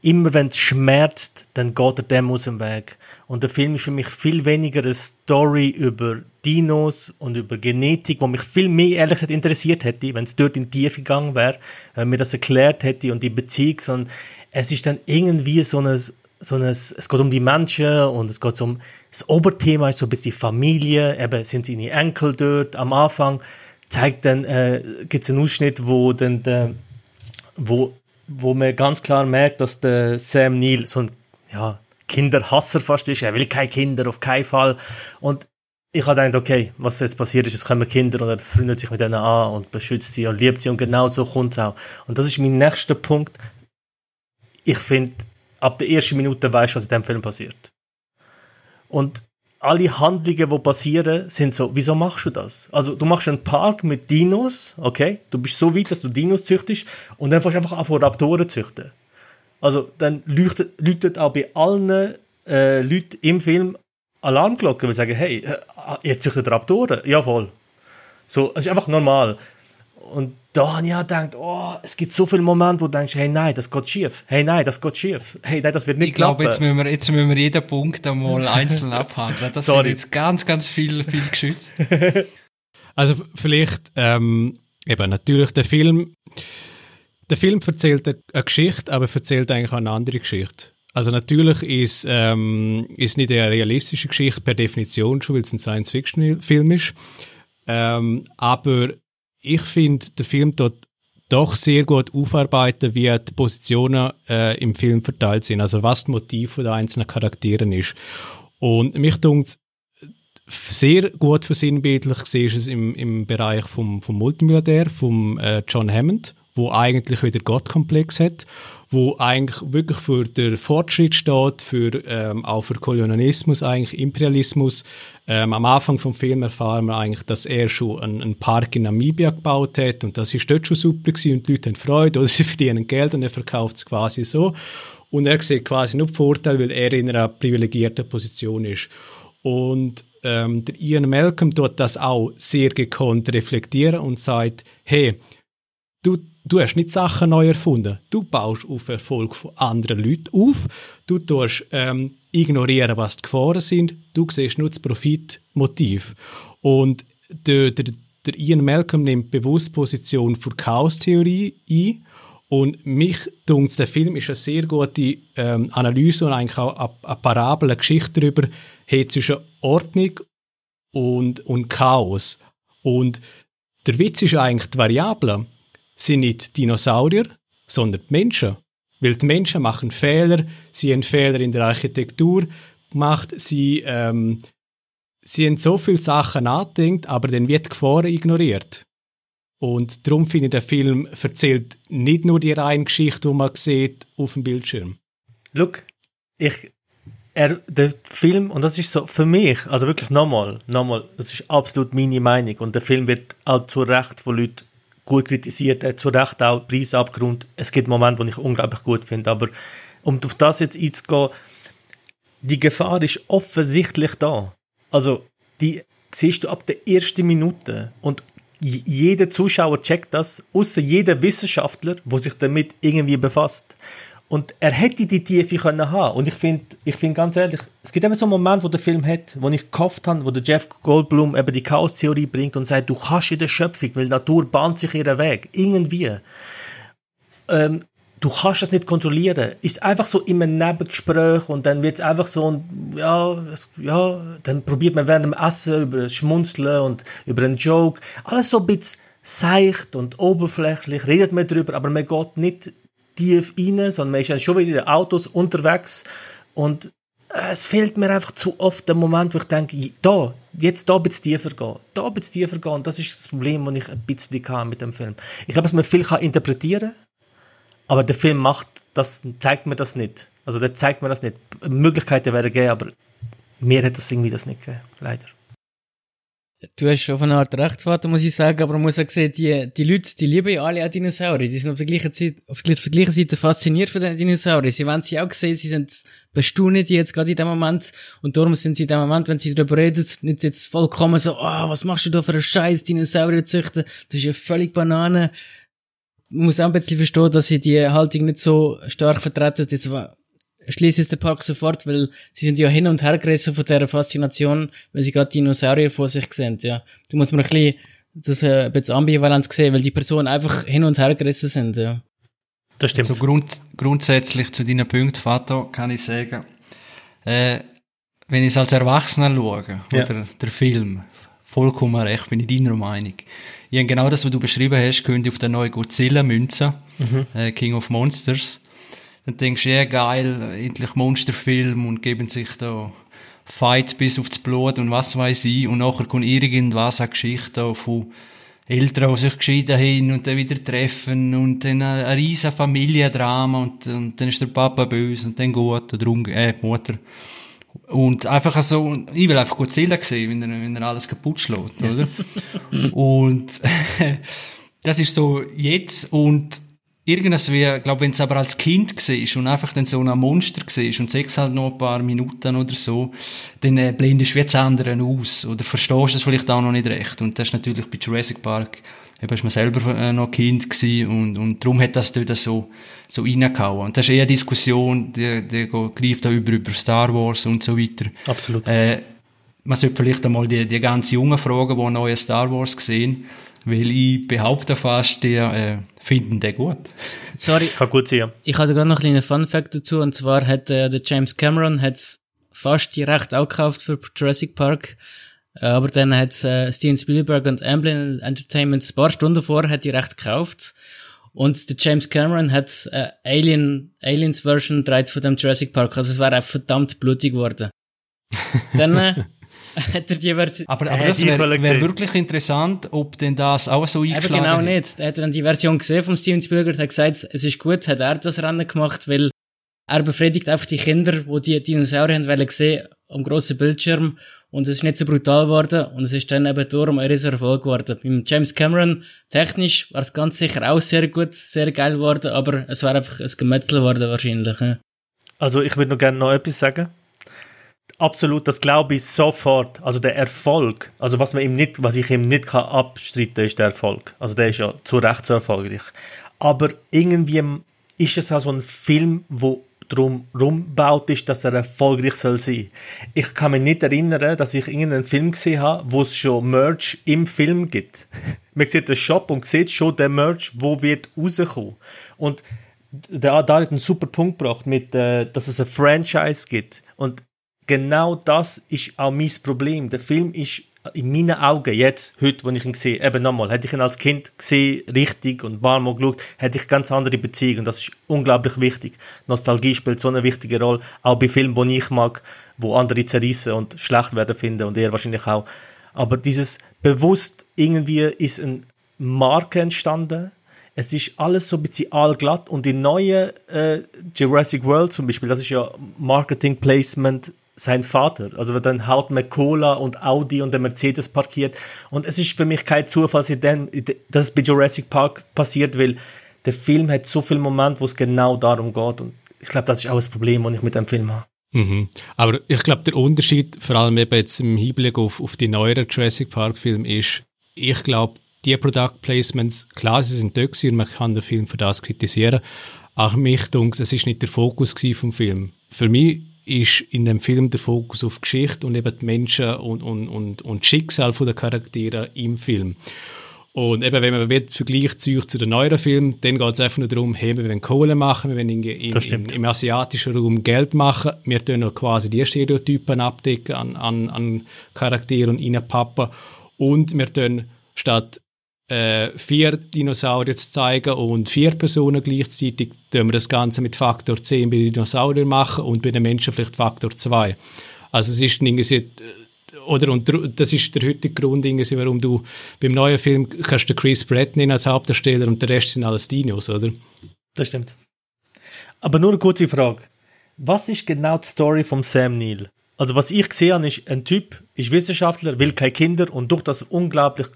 immer wenn es schmerzt, dann geht er dem aus dem Weg. Und der Film ist für mich viel weniger eine Story über Dinos und über Genetik, wo mich viel mehr ehrlich gesagt interessiert hätte, wenn es dort in die Tiefe gegangen wäre, wenn mir das erklärt hätte und die Beziehung, sondern es ist dann irgendwie so eine, so eine, es geht um die Menschen und es geht um, das Oberthema ist so ein bisschen Familie, eben sind seine Enkel dort am Anfang, zeigt dann, äh, gibt es einen Ausschnitt, wo dann der, wo, wo man ganz klar merkt, dass der Sam Neill so ein ja, Kinderhasser fast ist. Er will keine Kinder, auf keinen Fall. Und ich habe gedacht, okay, was jetzt passiert ist, es kommen Kinder und er freundet sich mit denen an und beschützt sie und liebt sie und genau so kommt es auch. Und das ist mein nächster Punkt. Ich finde, ab der ersten Minute weißt du, was in dem Film passiert. Und alle Handlungen, die passieren, sind so, wieso machst du das? Also, du machst einen Park mit Dinos, okay? Du bist so weit, dass du Dinos züchtest und dann fängst du einfach an, von Raptoren zu züchten. Also, dann leuchtet auch bei allen äh, Leuten im Film Alarmglocken, weil sie sagen, hey, äh, ihr züchtet Raptoren? Jawohl. So, es ist einfach normal. Und da habe ich auch gedacht, oh, es gibt so viele Momente, wo du denkst, hey, nein, das geht schief. Hey, nein, das geht schief. Hey, nein, das wird nicht Ich glaube, jetzt müssen, wir, jetzt müssen wir jeden Punkt einmal einzeln abhandeln. Das Sorry. sind jetzt ganz, ganz viel, viel geschützt. also vielleicht, ähm, eben natürlich der Film, der Film erzählt eine Geschichte, aber erzählt eigentlich auch eine andere Geschichte. Also natürlich ist, ähm, ist nicht eine realistische Geschichte per Definition schon, weil es ein Science-Fiction-Film ist. Ähm, aber ich finde, der Film dort doch sehr gut aufarbeiten, wie die Positionen äh, im Film verteilt sind, also was das Motiv der einzelnen Charakteren ist. Und mich dunkt sehr gut versinnbildlich ist es im, im Bereich vom, vom Multimilliardär, vom äh, John Hammond, wo eigentlich wieder Gottkomplex hat wo eigentlich wirklich für den Fortschritt steht, für, ähm, auch für Kolonialismus, eigentlich Imperialismus. Ähm, am Anfang vom Film erfahren wir eigentlich, dass er schon einen, einen, Park in Namibia gebaut hat und das ist dort schon super gewesen und die Leute haben Freude oder sie verdienen Geld und er verkauft es quasi so. Und er sieht quasi nur Vorteil, weil er in einer privilegierten Position ist. Und ähm, der Ian Malcolm tut das auch sehr gekonnt reflektieren und sagt, hey, du Du hast nicht Sachen neu erfunden. Du baust auf Erfolg von anderen Leuten auf. Du tust ähm, ignorieren, was die Gefahren sind. Du siehst nur das Profitmotiv. Und der, der, der Ian Malcolm nimmt bewusst Position für Chaostheorie ein. Und mich dunkt der Film ist eine sehr gute ähm, Analyse und eigentlich auch eine, eine Parabel, eine Geschichte darüber, hey, zwischen Ordnung und, und Chaos. Und der Witz ist eigentlich die Variable sind nicht Dinosaurier, sondern die Menschen. Weil die Menschen machen Fehler, sie haben Fehler in der Architektur gemacht, sie, ähm, sie haben so viele Sachen nachgedacht, aber dann wird die Gefahr ignoriert. Und darum finde ich, der Film erzählt nicht nur die reine Geschichte, die man sieht auf dem Bildschirm. Look, ich, er, der Film, und das ist so für mich, also wirklich nochmal, nochmal, das ist absolut meine Meinung, und der Film wird auch zu Recht von Leuten gut kritisiert, er zu Recht auch Preisabgrund. Es gibt Momente, die ich unglaublich gut finde, aber um auf das jetzt einzugehen, die Gefahr ist offensichtlich da. Also, die siehst du ab der ersten Minute und jeder Zuschauer checkt das, außer jeder Wissenschaftler, wo sich damit irgendwie befasst. Und er hätte die Tiefe können haben. Und ich finde, ich finde ganz ehrlich, es gibt eben so einen Moment, wo der Film hat, wo ich gehofft habe, wo der Jeff Goldblum eben die Chaos-Theorie bringt und sagt, du kannst in der Schöpfung, weil die Natur bahnt sich ihren Weg. Irgendwie. Ähm, du kannst das nicht kontrollieren. Ist einfach so in einem Nebengespräch und dann wird es einfach so, ja, es, ja, dann probiert man während dem Essen über das Schmunzeln und über einen Joke. Alles so ein bisschen seicht und oberflächlich, redet man darüber, aber man geht nicht tief rein, sondern man ist dann schon wieder in den Autos unterwegs und äh, es fehlt mir einfach zu oft der Moment, wo ich denke, da, jetzt da ein bisschen tiefer gehen, da ein bisschen tiefer gehen. Und das ist das Problem, das ich ein bisschen hatte mit dem Film. Ich glaube, dass man viel kann interpretieren kann, aber der Film macht das, zeigt mir das nicht. Also der zeigt mir das nicht. Möglichkeiten wären gegeben, aber mir hat das irgendwie das nicht gegeben, leider. Du hast auf eine Art recht, Vater, muss ich sagen, aber man muss auch sehen, die, die Leute, die lieben ja alle auch Dinosaurier. Die sind auf der gleichen Seite, auf der gleichen Seite fasziniert von den Dinosauriern. Sie wollen sie auch sehen, sie sind bestaunt jetzt gerade in dem Moment. Und darum sind sie in dem Moment, wenn sie darüber reden, nicht jetzt vollkommen so, ah, oh, was machst du da für einen Scheiß, Dinosaurier züchten? Das ist ja völlig Banane. Man muss auch ein bisschen verstehen, dass sie die Haltung nicht so stark vertreten. Jetzt schließe ich den Park sofort, weil sie sind ja hin und her gerissen von dieser Faszination, weil sie gerade Dinosaurier vor sich sehen, ja. Du musst mir ein bisschen, das äh, ein bisschen ambivalent sehen, weil die Personen einfach hin und her gerissen sind, ja. Das stimmt. Also grund, grundsätzlich zu deinen Punkten, Fato, kann ich sagen, äh, wenn ich es als Erwachsener schaue, ja. oder der Film, vollkommen recht, bin ich deiner Meinung. Ich habe genau das, was du beschrieben hast, könnte auf der neuen Godzilla-Münze, mhm. äh, King of Monsters, dann denkst du, ja geil, endlich Monsterfilm und geben sich da Fights bis aufs Blut und was weiß ich. Und nachher kommt irgendwas eine Geschichte von Eltern, die sich geschieden haben und dann wieder treffen und dann ein, riesen Familiendrama und, und dann ist der Papa böse und dann gut oder um, äh, die Mutter. Und einfach so, ich will einfach gut sehen, wenn er, wenn er alles kaputt schlägt, yes. oder? und das ist so jetzt und irgendwas wie, glaube wenn es aber als Kind war und einfach dann so ein Monster war und sechs halt noch ein paar Minuten oder so, dann äh, blendest du wie das andere aus oder verstehst es vielleicht auch noch nicht recht. Und das ist natürlich bei Jurassic Park, eben ist man selber äh, noch Kind gewesen und, und darum hat das dort so, so reingehauen. Und das ist eher eine Diskussion, die, die greift da über, über Star Wars und so weiter. Absolut. Äh, man sollte vielleicht einmal die, die ganz jungen fragen, die neue Star Wars sehen, weil ich behaupte fast, die äh, finden den gut. Sorry. Kann gut sein. Ich hatte gerade noch einen kleinen Fun-Fact dazu, und zwar hat äh, der James Cameron hat's fast die Rechte auch gekauft für Jurassic Park, äh, aber dann hat äh, Steven Spielberg und Amblin Entertainment ein paar Stunden vor hat die Rechte gekauft. Und der James Cameron hat äh, Alien, Aliens Version gedreht von dem Jurassic Park. Also es wäre einfach verdammt blutig geworden. dann äh, hat er die Version. Aber, aber das wäre wär wirklich interessant, ob denn das auch so eingeschlagen Eben genau nicht. Er hat dann die Version gesehen von Steven Spielberg, hat gesagt, es ist gut, hat er das Rennen gemacht, weil er befriedigt einfach die Kinder, die die Dinosaurier haben wollen sehen, am grossen Bildschirm. Und es ist nicht so brutal geworden. Und es ist dann eben darum ein riesiger Erfolg geworden. Beim James Cameron, technisch, war es ganz sicher auch sehr gut, sehr geil geworden, aber es war einfach ein Gemetzel geworden wahrscheinlich. Also ich würde noch gerne noch etwas sagen absolut, das glaube ich sofort. Also der Erfolg, also was man ihm nicht, was ich ihm nicht kann abstreiten, ist der Erfolg. Also der ist ja zu Recht so erfolgreich. Aber irgendwie ist es auch so ein Film, wo drum rumbaut ist, dass er erfolgreich soll sein. Ich kann mich nicht erinnern, dass ich irgendeinen Film gesehen habe, wo es schon Merch im Film gibt. Man sieht den Shop und sieht schon den Merch, wo wird rauskommen. Und da hat einen super Punkt gebracht, mit, äh, dass es ein Franchise gibt. Und genau das ist auch mein Problem. Der Film ist in meinen Augen jetzt, heute, wo ich ihn sehe, eben nochmal, hätte ich ihn als Kind gesehen, richtig und ein Mal geschaut, hätte ich ganz andere Beziehungen. Das ist unglaublich wichtig. Nostalgie spielt so eine wichtige Rolle, auch bei Filmen, die ich mag, wo andere zerrissen und schlecht werden finden und er wahrscheinlich auch. Aber dieses bewusst irgendwie ist ein Marke entstanden. Es ist alles so ein bisschen allglatt und die neue äh, Jurassic World zum Beispiel, das ist ja Marketing Placement sein Vater. Also dann haut man Cola und Audi und der Mercedes parkiert. Und es ist für mich kein Zufall, dass es bei Jurassic Park passiert, weil der Film hat so viele Momente, wo es genau darum geht. Und ich glaube, das ist auch das Problem, das ich mit dem Film habe. Mhm. Aber ich glaube, der Unterschied, vor allem eben jetzt im Hinblick auf, auf die neueren Jurassic Park-Filme, ist, ich glaube, die Product Placements, klar, sie sind da und man kann den Film für das kritisieren, Auch mich es ist nicht der Fokus vom Film. Für mich ist in dem Film der Fokus auf Geschichte und eben die Menschen und, und, und, und Schicksal der Charaktere im Film. Und eben, wenn man wird vergleicht zu den neueren Filmen, dann geht es einfach nur darum, hey, wir wollen Kohle machen, wir wollen in, in, in, im asiatischen Raum Geld machen, wir tun quasi die Stereotypen abdecken an, an, an Charakteren und reinpappen. Und wir tun statt äh, vier Dinosaurier zu zeigen und vier Personen gleichzeitig, tun wir das Ganze mit Faktor 10 bei den Dinosauriern machen und bei den Menschen vielleicht Faktor 2. Also es ist irgendwie äh, oder und das ist der heutige Grund, warum du beim neuen Film kannst du Chris Pratt nehmen als Hauptdarsteller und der Rest sind alles Dinos, oder? Das stimmt. Aber nur eine kurze Frage. Was ist genau die Story von Sam Neill? Also was ich gesehen habe, ist ein Typ, ist Wissenschaftler, will keine Kinder und durch das unglaublich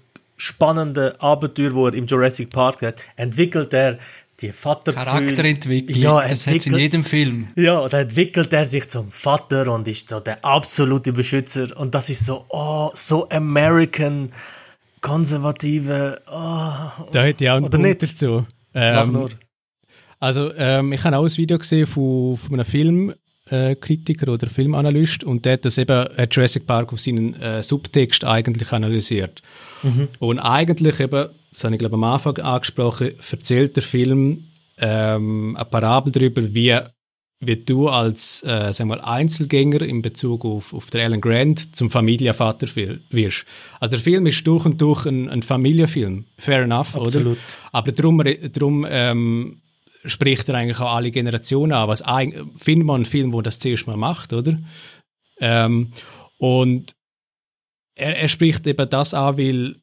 spannende Abenteuer, wo er im Jurassic Park hat, entwickelt er die Vater Charakterentwicklung, ja, das hat in jedem Film. Ja, da entwickelt er sich zum Vater und ist so der absolute Beschützer und das ist so, oh, so American, konservative, oh. Da hätte ich auch einen Oder Punkt nicht? dazu. Mach Ähm, nur. also, ähm, ich habe auch ein Video gesehen von, von einem Filmkritiker oder Filmanalyst und der hat das eben hat Jurassic Park auf seinen äh, Subtext eigentlich analysiert. Und eigentlich eben, das habe ich glaube am Anfang angesprochen, erzählt der Film ähm, eine Parabel darüber, wie, wie du als äh, sagen wir, Einzelgänger in Bezug auf, auf den Alan Grant zum Familienvater wir- wirst. Also der Film ist durch und durch ein, ein Familienfilm, fair enough, oder? Absolut. Aber darum, darum ähm, spricht er eigentlich auch alle Generationen an. Was findet man einen Film, wo das zuerst mal macht, oder? Ähm, und er, er spricht eben das an, weil,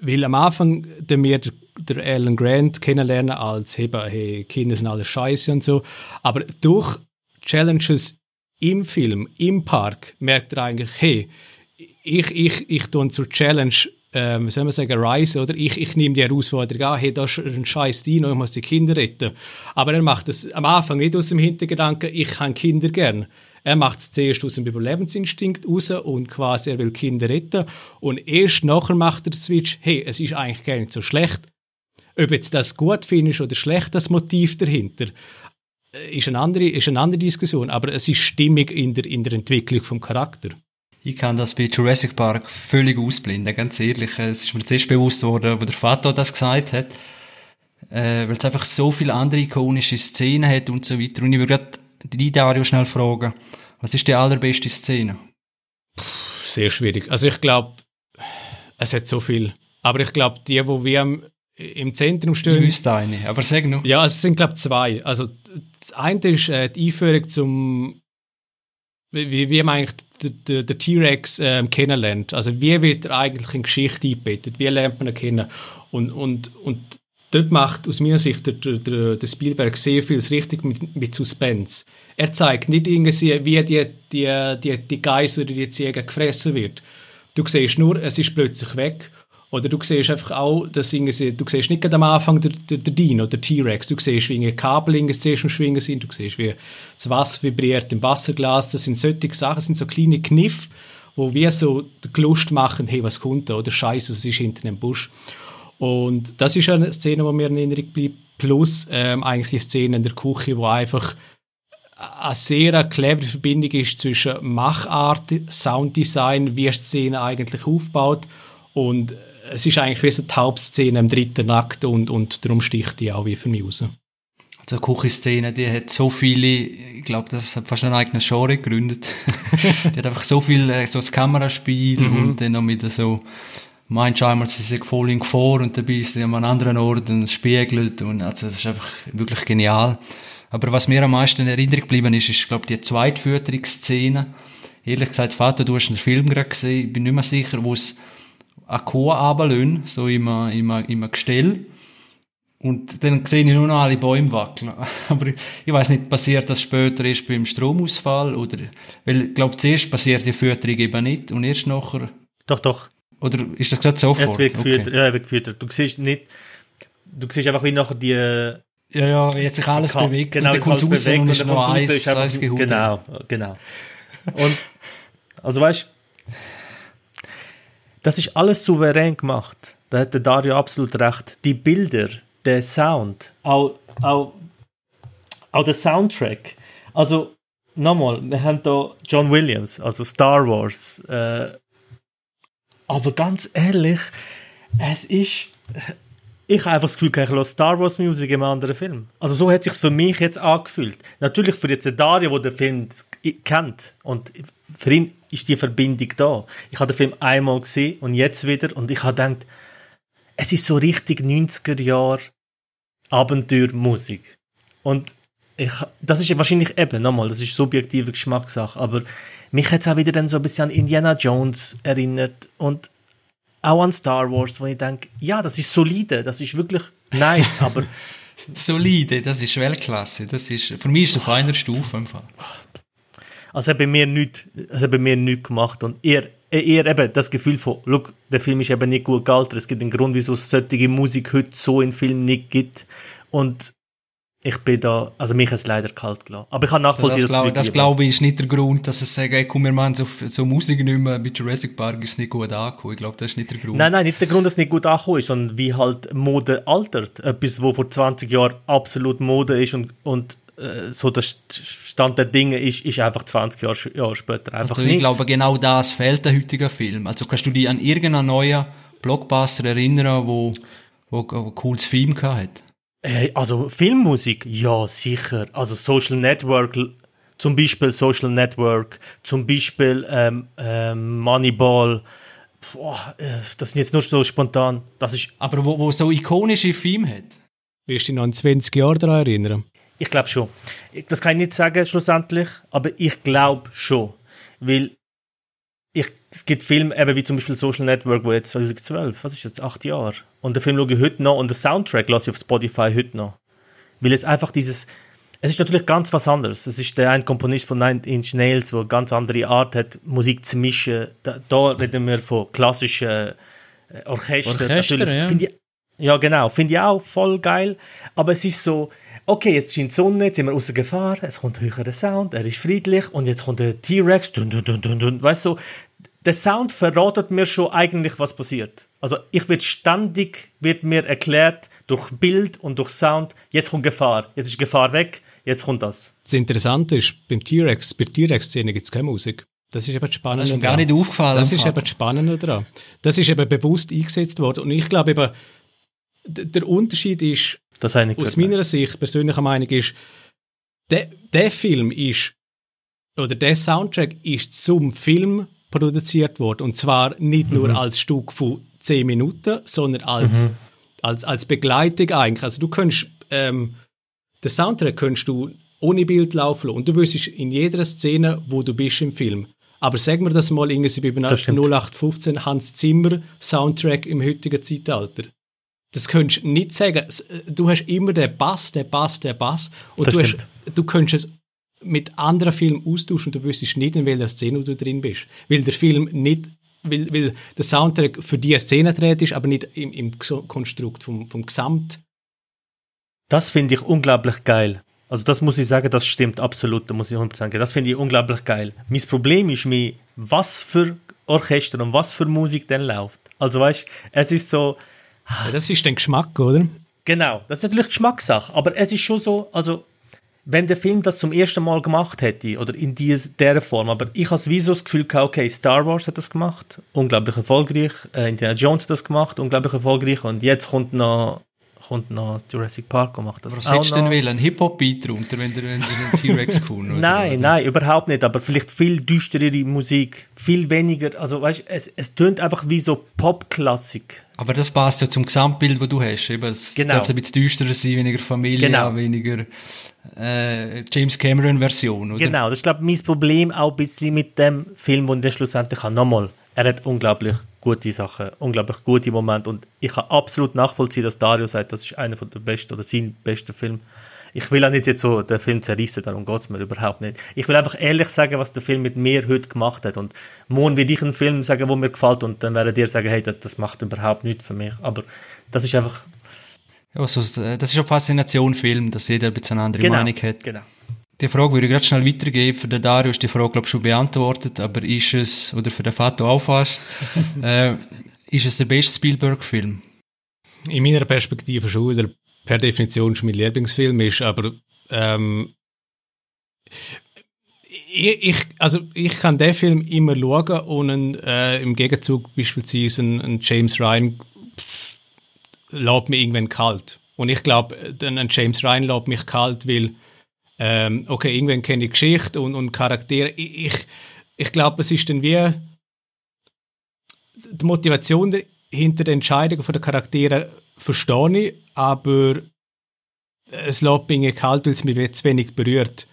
weil am Anfang den wir der Alan Grant kennenlernen als eben, hey, Kinder sind alles scheiße und so. Aber durch Challenges im Film, im Park, merkt er eigentlich, hey, ich, ich, ich tue zur Challenge, ähm, soll man sagen, Rise, oder? Ich, ich nehme die Herausforderung an, hey, da ist ein scheiß Dino, ich muss die Kinder retten. Aber er macht das am Anfang nicht aus dem Hintergedanken, ich habe Kinder gern. Er macht es zuerst aus dem Überlebensinstinkt raus und quasi, er will Kinder retten. Und erst nachher macht er den Switch, hey, es ist eigentlich gar nicht so schlecht. Ob jetzt das gut findest oder schlecht, das Motiv dahinter, äh, ist eine andere, ist eine andere Diskussion. Aber es ist stimmig in der, in der Entwicklung vom Charakter. Ich kann das bei Jurassic Park völlig ausblenden, ganz ehrlich. Es ist mir zuerst bewusst worden, wo der Vater das gesagt hat. Äh, weil es einfach so viele andere ikonische Szenen hat und so weiter. Und ich würde gerade die Dario schnell fragen, was ist die allerbeste Szene? Sehr schwierig. Also ich glaube, es hat so viel. Aber ich glaube, die, wo wir am- im Zentrum stehen, wüsste eine, aber sag noch. Ja, es sind, glaube ich, zwei. Also, das eine ist äh, die Einführung zum, wie, wie man eigentlich den- T-Rex ähm, kennenlernt. Also, wie wird er eigentlich in Geschichte eingebettet? Wie lernt man ihn kennen? Und, und, und dort macht aus meiner Sicht der, der- der, Spielberg sehr vieles richtig mit, mit Suspense. Er zeigt nicht irgendwie, wie die, die, die, die Geiss oder die Ziege gefressen wird. Du siehst nur, es ist plötzlich weg. Oder du siehst einfach auch, dass irgendwie, du siehst nicht am Anfang der, der, der Dino, der T-Rex, du siehst, wie irgendwie Kabel am Schwingen sind, du siehst, wie das Wasser vibriert im Wasserglas, das sind solche Sachen, das sind so kleine Kniff, wo wir so die Lust machen, hey, was kommt da, oder Scheiße, was ist hinter dem Busch. Und das ist eine Szene, die mir in Erinnerung bleibt, plus ähm, eigentlich die Szene in der Küche, wo einfach eine sehr clevere Verbindung ist zwischen Machart, Sounddesign, wie die Szene eigentlich aufbaut und es ist eigentlich wie so die Hauptszene im dritten Akt und, und darum sticht die auch wie für mich raus. Also die Küchenszene, die hat so viele, ich glaube, das hat fast ein eigenes Genre gegründet. die hat einfach so viel, äh, so das Kameraspiel und dann noch mit so, meinst einmal, sie sind voll in Gefahr und dabei ist sie an einem anderen Ort und es spiegelt und also das ist einfach wirklich genial. Aber was mir am meisten in Erinnerung geblieben ist, ist, glaube die Zweitfütterungsszene. Ehrlich gesagt, Vater, du hast den Film gerade gesehen, ich bin nicht mehr sicher, wo es eine Kuh runterlassen, so im, im, im Gestell. Und dann sehe ich nur noch alle Bäume wackeln. Aber ich, ich weiß nicht, passiert das später erst beim Stromausfall oder, weil, ich glaube, zuerst passiert die Fütterung eben nicht und erst nachher, Doch, doch. oder ist das gerade sofort? Es wird geführt. Okay. Ja, wird geführt. Du siehst nicht, du siehst einfach wie nachher die, Ja, ja, hat sich alles Ka- bewegt genau, und dann kommt raus und ist noch eins gehupt. Genau, genau. Und, also weißt das ist alles souverän gemacht. Da hat der Dario absolut recht. Die Bilder, der Sound, auch, auch auch der Soundtrack. Also, nochmal, wir haben da John Williams, also Star Wars. Äh, aber ganz ehrlich, es ist. Ich habe einfach das Gefühl, ich höre Star Wars Musik einem anderen Film. Also so hat es sich für mich jetzt angefühlt. Natürlich für jetzt Dario, der den Film kennt. Und für ihn ist die Verbindung da. Ich habe den Film einmal gesehen und jetzt wieder. Und ich habe gedacht, es ist so richtig 90er Jahre Abenteuermusik. Und ich, das ist wahrscheinlich eben, nochmal, das ist subjektive Geschmackssache, aber mich hat es auch wieder dann so ein bisschen an Indiana Jones erinnert und auch an Star Wars, wo ich denke, ja, das ist solide, das ist wirklich nice, aber... solide, das ist Weltklasse, das ist, für mich ist es auf einer Stufe einfach. Also hat bei mir nichts, also bei mir nichts gemacht und eher, eher eben das Gefühl von, look, der Film ist eben nicht gut gealtert, es gibt einen Grund, wieso es solche Musik heute so in Filmen nicht gibt und ich bin da, also mich hat es leider kalt gelassen. Aber ich kann nachvollziehen, also das, das glaube ich ist nicht der Grund, dass es sagen, hey, komm, wir machen so, so Musik nicht mehr, mit Jurassic Park ist es nicht gut angekommen. Ich glaube, das ist nicht der Grund. Nein, nein, nicht der Grund, dass es nicht gut angekommen ist, sondern wie halt Mode altert. Etwas, wo vor 20 Jahren absolut Mode ist und, und so der Stand der Dinge ist, ist einfach 20 Jahre, Jahre später einfach also ich glaube, genau das fehlt der heutige Film. Also kannst du dich an irgendeinen neuen Blockbuster erinnern, wo, wo, wo ein cooles Film hat? Äh, also Filmmusik, ja sicher. Also Social Network, zum Beispiel Social Network, zum Beispiel ähm, ähm, Moneyball. Boah, äh, das sind jetzt nur so spontan. Das ist Aber wo, wo so ikonische Filme hat. Wirst du dich noch in 20 Jahren daran erinnern? Ich glaube schon. Das kann ich nicht sagen schlussendlich, aber ich glaube schon. Weil ich, es gibt Filme, eben wie zum Beispiel Social Network, wo jetzt 2012, was ist jetzt, acht Jahre. Und den Film schaue ich heute noch und den Soundtrack lasse ich auf Spotify heute noch. Weil es einfach dieses, es ist natürlich ganz was anderes. Es ist der ein Komponist von Nine Inch Nails, der eine ganz andere Art hat, Musik zu mischen. Da, da reden wir von klassischen äh, Orchester. Orchester ja. Ich, ja, genau. Finde ich auch voll geil. Aber es ist so, okay, jetzt scheint die Sonne, jetzt sind wir rausgefahren, es kommt höherer Sound, er ist friedlich und jetzt kommt der T-Rex, dun, dun, dun, dun, dun. weißt du, der Sound verratet mir schon eigentlich, was passiert. Also ich wird ständig, wird mir erklärt, durch Bild und durch Sound, jetzt kommt Gefahr, jetzt ist Gefahr weg, jetzt kommt das. Das Interessante ist, beim T-Rex, bei der T-Rex-Szene gibt es keine Musik. Das ist eben das Spannende. Das ist mir gar nicht aufgefallen. Das ist eben das Spannende daran. Das ist eben bewusst eingesetzt worden. Und ich glaube eben, der Unterschied ist, das aus meiner Sicht, persönlicher Meinung ist, der, der Film ist, oder der Soundtrack ist zum Film produziert worden. Und zwar nicht nur mhm. als Stück von 10 Minuten, sondern als, mhm. als, als Begleitung eigentlich. Also du kannst, ähm, den Soundtrack kannst du ohne Bild laufen lassen. und du wüsstest in jeder Szene, wo du bist im Film. Aber sagen wir das mal irgendwie bei 0815 Hans Zimmer Soundtrack im heutigen Zeitalter. Das könntest du nicht sagen. Du hast immer den Bass, den Bass, den Bass. Und das du, hast, du könntest es mit anderen Filmen austauschen und du wüsstest nicht, in welcher Szene du drin bist. Weil der Film nicht, weil, weil der Soundtrack für diese Szene dreht ist, aber nicht im, im Konstrukt vom, vom Gesamt. Das finde ich unglaublich geil. Also das muss ich sagen, das stimmt absolut, da muss ich 100% sagen. Das finde ich unglaublich geil. Mein Problem ist mir, was für Orchester und was für Musik denn läuft. Also weißt, es ist so, ja, das ist der Geschmack, oder? Genau, das ist natürlich Geschmackssache, aber es ist schon so, also wenn der Film das zum ersten Mal gemacht hätte, oder in dieser Form, aber ich habe wie so das Gefühl gehabt, okay, Star Wars hat das gemacht, unglaublich erfolgreich, äh, Indiana Jones hat das gemacht, unglaublich erfolgreich, und jetzt kommt noch kommt noch Jurassic Park und macht das Was hättest du denn will? Ein Hip-Hop-Beat drunter, wenn der, wenn der T-Rex kommt? nein, nein, überhaupt nicht, aber vielleicht viel düsterere Musik, viel weniger, also weißt es, es tönt einfach wie so Pop-Klassik. Aber das passt ja zum Gesamtbild, das du hast. Eben, es genau. darf ein bisschen düsterer sein, weniger Familie, genau. weniger äh, James Cameron-Version. Genau, das ist, glaube ich, mein Problem auch ein bisschen mit dem Film, den ich schlussendlich habe. Nochmal, er hat unglaublich gute Sachen, unglaublich gute Momente und ich kann absolut nachvollziehen, dass Dario sagt, das ist einer der besten oder sein bester Film. Ich will auch nicht jetzt so den Film zerrissen, darum geht es mir überhaupt nicht. Ich will einfach ehrlich sagen, was der Film mit mir heute gemacht hat. Und morgen will ich einen Film sagen, der mir gefällt und dann werden dir sagen, hey, das, das macht überhaupt nichts für mich. Aber das ist einfach... Ja, das ist eine Faszination Film, dass jeder ein bisschen eine andere genau, Meinung hat. Genau. Die Frage würde ich gerade schnell weitergeben. Für den Dario ist die Frage, glaube ich, schon beantwortet, aber ist es, oder für den Fato auch fast, äh, ist es der beste Spielberg-Film? In meiner Perspektive schon, der per Definition schon mein Lieblingsfilm ist, aber ähm, ich, also ich kann den Film immer schauen und einen, äh, im Gegenzug beispielsweise ein, James Ryan lässt mich irgendwann kalt. Und ich glaube, ein James Ryan lässt mich kalt, weil ähm, okay, irgendwann kenne ich Geschichte und, und Charaktere. Ich, ich, ich glaube, es ist dann wie die Motivation hinter den Entscheidungen der Charaktere verstehe ich, aber es lässt mich kalt, weil es mich zu wenig berührt.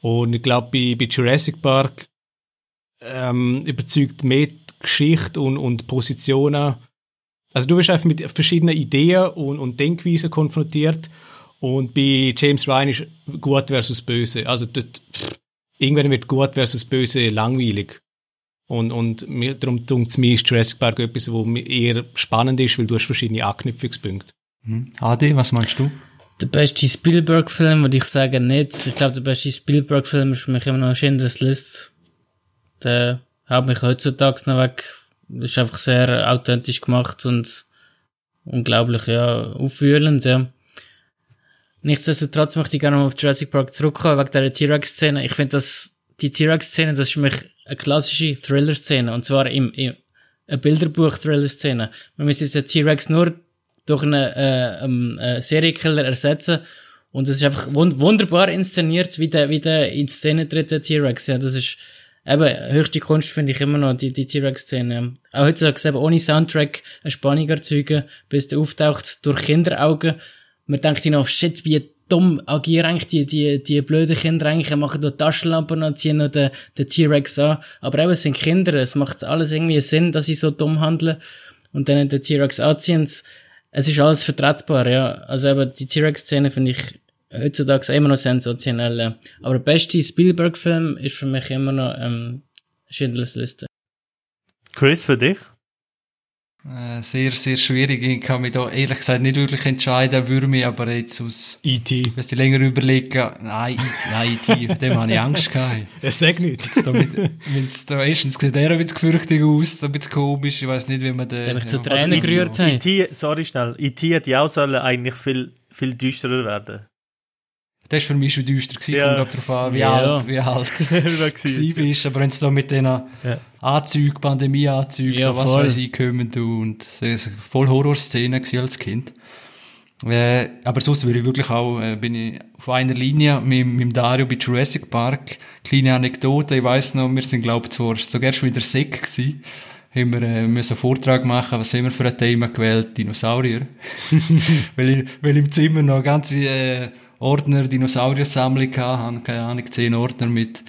Und ich glaube, bei, bei Jurassic Park ähm, überzeugt mehr die Geschichte und, und Positionen. Also du wirst einfach mit verschiedenen Ideen und, und Denkweisen konfrontiert. Und bei James Ryan ist gut versus böse. Also dort, pff, irgendwann wird gut versus böse langweilig. Und, und mir, darum tut es mir ist Jurassic Park etwas, wo eher spannend ist, weil du hast verschiedene Anknüpfungspunkte. Mhm. Adi, was meinst du? Der beste Spielberg-Film würde ich sagen nicht. Ich glaube, der beste Spielberg-Film ist für mich immer noch Schindlers List. Der haut mich heutzutage noch weg. Ist einfach sehr authentisch gemacht und unglaublich, ja, auffühlend, ja. Nichtsdestotrotz möchte ich gerne mal auf Jurassic Park zurückkommen, wegen der T-Rex-Szene. Ich finde, dass die T-Rex-Szene, das ist für mich eine klassische Thriller-Szene. Und zwar im, im eine Bilderbuch-Thriller-Szene. Man müsste den T-Rex nur durch einen, äh, einen äh, Serienkiller ersetzen. Und es ist einfach wund wunderbar inszeniert, wie der, wie der in Szene tritt, der T-Rex. Ja, das ist eben höchste Kunst, finde ich immer noch, die, die T-Rex-Szene. Auch heutzutage eben ohne Soundtrack eine Spannung erzeugen, bis der auftaucht durch Kinderaugen. Man denkt sich noch, shit, wie dumm agieren eigentlich die, die, die blöden Kinder eigentlich, machen da Taschenlampen und ziehen noch den, den T-Rex an. Aber eben, es sind Kinder, es macht alles irgendwie Sinn, dass sie so dumm handeln und dann den T-Rex anziehen es ist alles vertretbar, ja. Also eben die T-Rex-Szene finde ich heutzutage immer noch sensationell. Aber der beste Spielberg-Film ist für mich immer noch ähm, Schindlers Liste. Chris, für dich? Äh, sehr, sehr schwierig. Ich kann mich da ehrlich gesagt nicht wirklich entscheiden, würde mich aber jetzt aus... E.T. Wenn ich länger überlegen... Nein, nein E.T., von dem habe ich Angst gehabt. Er sagt nicht. Wenn's da erstens sieht er ein bisschen gefürchtig aus, ein bisschen komisch, ich weiß nicht, wie man den... Der mich zu Tränen also, gerührt hat. E.T., sorry schnell, E.T. hätte auch sollen eigentlich viel, viel düsterer werden das war für mich schon düster gewesen, ja. kommt darauf an, wie ja. alt, wie alt du bist. Aber wenn es da mit diesen ja. Anzügen, Pandemie-Anzügen, ja, was weiß ich, kommen und es war voll Horrorszene als Kind. Äh, aber sonst würde ich wirklich auch, äh, bin ich auf einer Linie mit, mit Dario bei Jurassic Park. Kleine Anekdote, ich weiss noch, wir sind, glaube ich, zwar sogar schon wieder Sek gewesen. Haben wir, äh, müssen einen Vortrag machen, was haben wir für ein Thema gewählt? Dinosaurier. weil, ich, weil im Zimmer noch ganze, äh, Ordner, Dinosaurier-Sammlung gehabt, keine Ahnung, zehn Ordner mit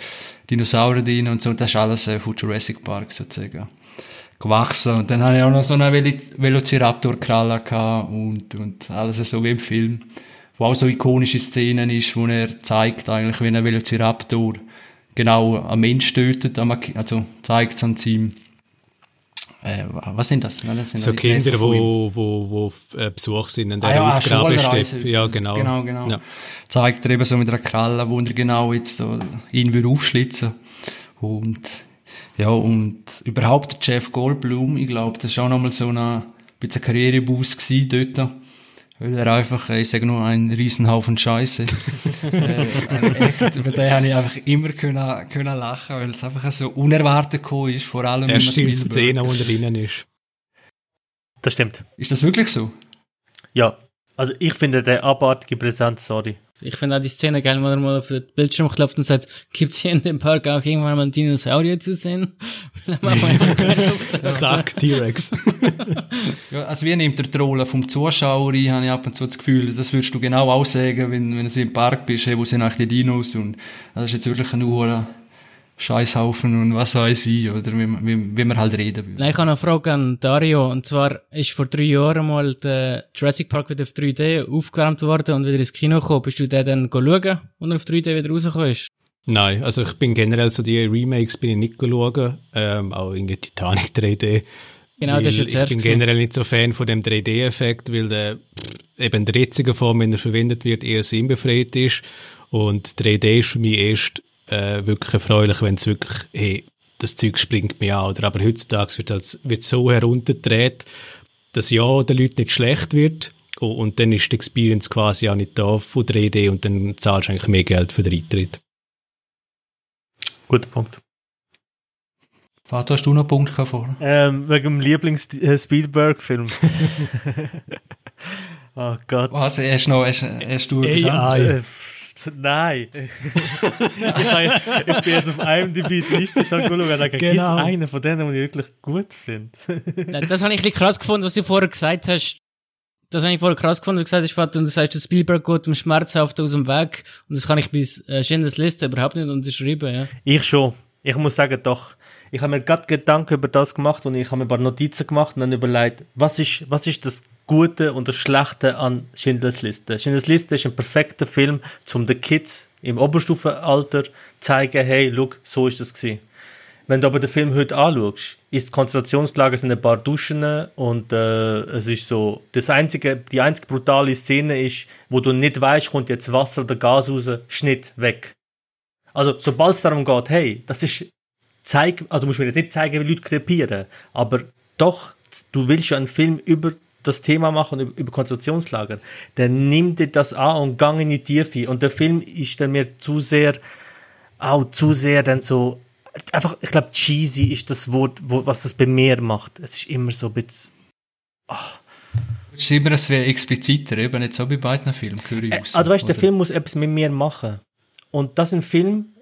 Dinosauriern drin und so. Das ist alles äh, von Jurassic Park sozusagen gewachsen. Und dann habe ich auch noch so eine Vel Velociraptor-Kralle gehabt und, und alles so wie im Film. Wo auch so ikonische Szenen ist, wo er zeigt eigentlich, wie ein Velociraptor genau einen Mensch tötet, also zeigt es an seinem äh, was sind das? das sind so Kinder, wo, wo, wo äh, Besuch sind in der ah, ja, Ausgrabungsstätte. Ja, genau. Genau, genau. Ja. Zeigt er eben so mit einer Kralle, wo er genau jetzt so ihn will aufschlitzen Und, ja, und überhaupt der Jeff Goldblum, ich glaube, das war auch nochmal so ein bisschen Karriereboost gewesen dort weil er einfach, ich sage nur, ein Riesenhaufen Scheiße. äh, echt, über den habe ich einfach immer können, können lachen, weil es einfach so unerwartet gekommen ist, vor allem Er stillt Szene, wo er drinnen ist. Das stimmt. Ist das wirklich so? Ja. Also ich finde der abartige Präsenz, sorry. Ich finde auch die Szene geil, wo er mal auf den Bildschirm klopft und sagt, gibt's hier in dem Park auch irgendwann mal einen Dinosaurier zu sehen? Zack, T-Rex. ja, also wie nimmt er die Rolle vom Zuschauer ein, habe ich ab und zu das Gefühl, das würdest du genau auch sagen, wenn, wenn du im Park bist, hey, wo sind eigentlich die Dinos und das ist jetzt wirklich eine Uhr Scheißhaufen und was weiß ich, oder wie, wie, wie man halt reden will. Nein, ich habe eine Frage an Dario, und zwar ist vor drei Jahren mal der Jurassic Park wieder auf 3D aufgewärmt worden und wieder ins Kino gekommen. Bist du den dann schauen, und auf 3D wieder rausgekommen ist? Nein, also ich bin generell so die Remakes bin ich nicht schauen, ähm, auch in Titanic 3D. Genau, das ist jetzt Ich bin generell nicht so Fan von dem 3D-Effekt, weil der eben der jetzige Form, wenn er verwendet wird, eher sinnbefreit ist. Und 3D ist für mich erst äh, wirklich erfreulich, wenn es wirklich, hey, das Zeug springt mir an. Oder, aber heutzutage wird es wird so heruntergedreht, dass ja den Leuten nicht schlecht wird, Oh, und dann ist die Experience quasi auch nicht da von 3D und dann zahlst du eigentlich mehr Geld für den Eintritt. Guter Punkt. Vater, hast du noch einen Punkt vor? Ähm, wegen dem Lieblings-Spielberg-Film. oh Gott. Was, hast, noch, hast, hast du etwas. Nein. ich, jetzt, ich bin jetzt auf IMDb die Liste schon geschaut und habe gedacht, Genau. einen von denen, den ich wirklich gut finde? Das habe ich ein bisschen krass gefunden, was du vorher gesagt hast. Das habe ich vorher krass gefunden, was du gesagt hast, und du sagst, der Spielberg geht um schmerzhaft aus dem Weg. Und das kann ich bis äh, Schindlers Liste überhaupt nicht unterschreiben, ja. Ich schon. Ich muss sagen, doch. Ich habe mir gerade Gedanken über das gemacht und ich habe mir ein paar Notizen gemacht und dann überlegt, was ist, was ist das Gute und das Schlechte an Schindlers Liste? Schindlers Liste ist ein perfekter Film, um den Kids im Oberstufenalter zu zeigen, hey, look, so ist das gewesen. Wenn du aber den Film heute anschaust, ist das Konzentrationslager sind ein paar Duschen und äh, es ist so, das einzige, die einzige brutale Szene ist, wo du nicht weißt, kommt jetzt Wasser oder Gas raus, Schnitt weg. Also, sobald es darum geht, hey, das ist, zeig, also musst du mir jetzt nicht zeigen, wie Leute krepieren, aber doch, du willst ja einen Film über das Thema machen, über, Konzentrationslager, dann nimm dir das an und gang in die Tiefe. Und der Film ist dann mir zu sehr, auch zu sehr dann so, einfach, ich glaube, cheesy ist das Wort, wo, was das bei mir macht. Es ist immer so ein bisschen, Es ist immer, es wäre expliziter, eben nicht so bei beiden Filmen, ich Äh, also weißt du, der Film muss etwas mit mir machen. Und das ein Film,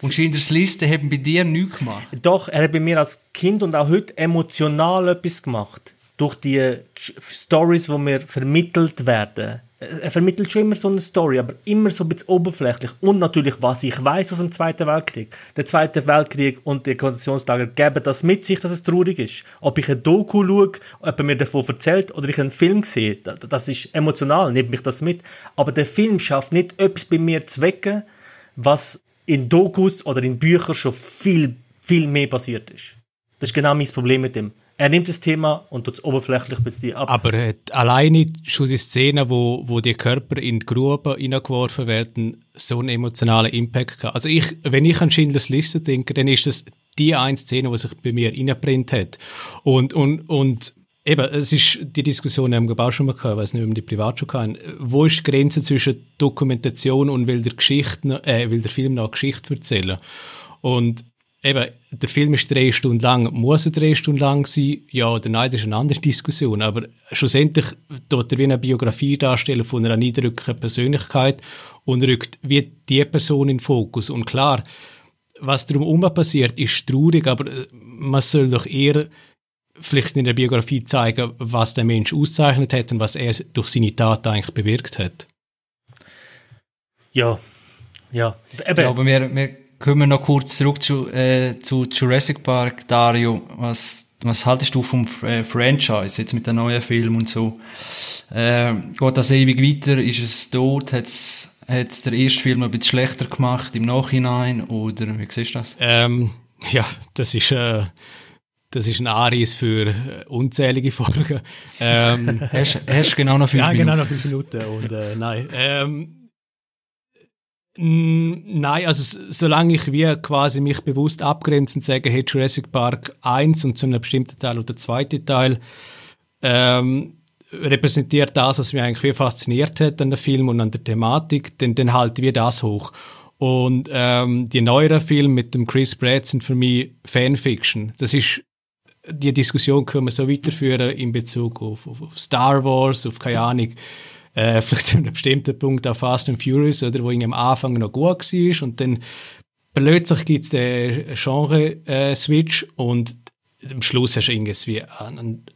Und Schindlers Liste haben bei dir nichts gemacht. Doch, er hat bei mir als Kind und auch heute emotional etwas gemacht. Durch die Stories, die mir vermittelt werden. Er vermittelt schon immer so eine Story, aber immer so ein bisschen oberflächlich. Und natürlich, was ich weiß aus dem Zweiten Weltkrieg. Der Zweite Weltkrieg und die Konzentrationslager geben das mit sich, dass es traurig ist. Ob ich ein Doku schaue, ob er mir davon erzählt oder ich einen Film sehe, da- das ist emotional, nimmt mich das mit. Aber der Film schafft nicht etwas bei mir zu wecken, was in Dokus oder in Büchern schon viel, viel mehr passiert ist. Das ist genau mein Problem mit dem. Er nimmt das Thema und tut es oberflächlich ein bisschen ab. Aber äh, alleine schon die Szene, wo, wo die Körper in die Grube hineingeworfen werden, so einen emotionalen Impact gehabt. Also ich, wenn ich an Schindlers Liste denke, dann ist das die eine Szene, die sich bei mir reingebrannt hat. Und, und, und eben, es ist die Diskussion, haben wir auch schon mal gehabt, ich weiß nicht, ob wir die privat schon hatten. Wo ist die Grenze zwischen Dokumentation und will der, Geschichte, äh, will der Film eine Geschichte erzählen? Und eben, der Film ist drei Stunden lang. Muss er drei Stunden lang sein? Ja oder nein, das ist eine andere Diskussion. Aber schlussendlich tut er wie eine Biografie darstellen von einer niedrigeren Persönlichkeit und rückt wie die Person in den Fokus. Und klar, was drumherum passiert, ist traurig, aber äh, man soll doch eher vielleicht in der Biografie zeigen, was der Mensch auszeichnet hat und was er durch seine Tat eigentlich bewirkt hat. ja. Ja. Eben, Ja, aber wir, wir kommen noch kurz zurück zu, äh, zu Jurassic Park, Dario. Was, was haltest du vom äh, Franchise jetzt mit den neuen Filmen und so? Äh, geht das ewig weiter? Ist es tot? Hat's hat's der erste Film ein bisschen schlechter gemacht im Nachhinein? Oder wie siehst du das? Ähm, ja, das ist, äh, das ist ein Aris für äh, unzählige Folgen. Ähm, Hast, hast genau noch fünf ja, Minuten? genau, noch fünf Minuten. Und, äh, nein. Ähm, nein, also solange ich wie quasi mich bewusst abgrenze und sage, hey, Jurassic Park 1 und zu einem bestimmten Teil oder der zweite Teil ähm, repräsentiert das, was mich eigentlich wie fasziniert hat an dem Film und an der Thematik, dann, dann halten wir das hoch. Und ähm, die neueren Filme mit dem Chris Pratt sind für mich Fanfiction. Das ist die Diskussion können wir so weiterführen in Bezug auf, auf, auf Star Wars, auf keine Ahnung, äh, vielleicht zu einem bestimmten Punkt auf Fast and Furious, oder wo irgendwie am Anfang noch gut war und dann plötzlich gibt es den Genre-Switch und am Schluss hast du irgendwie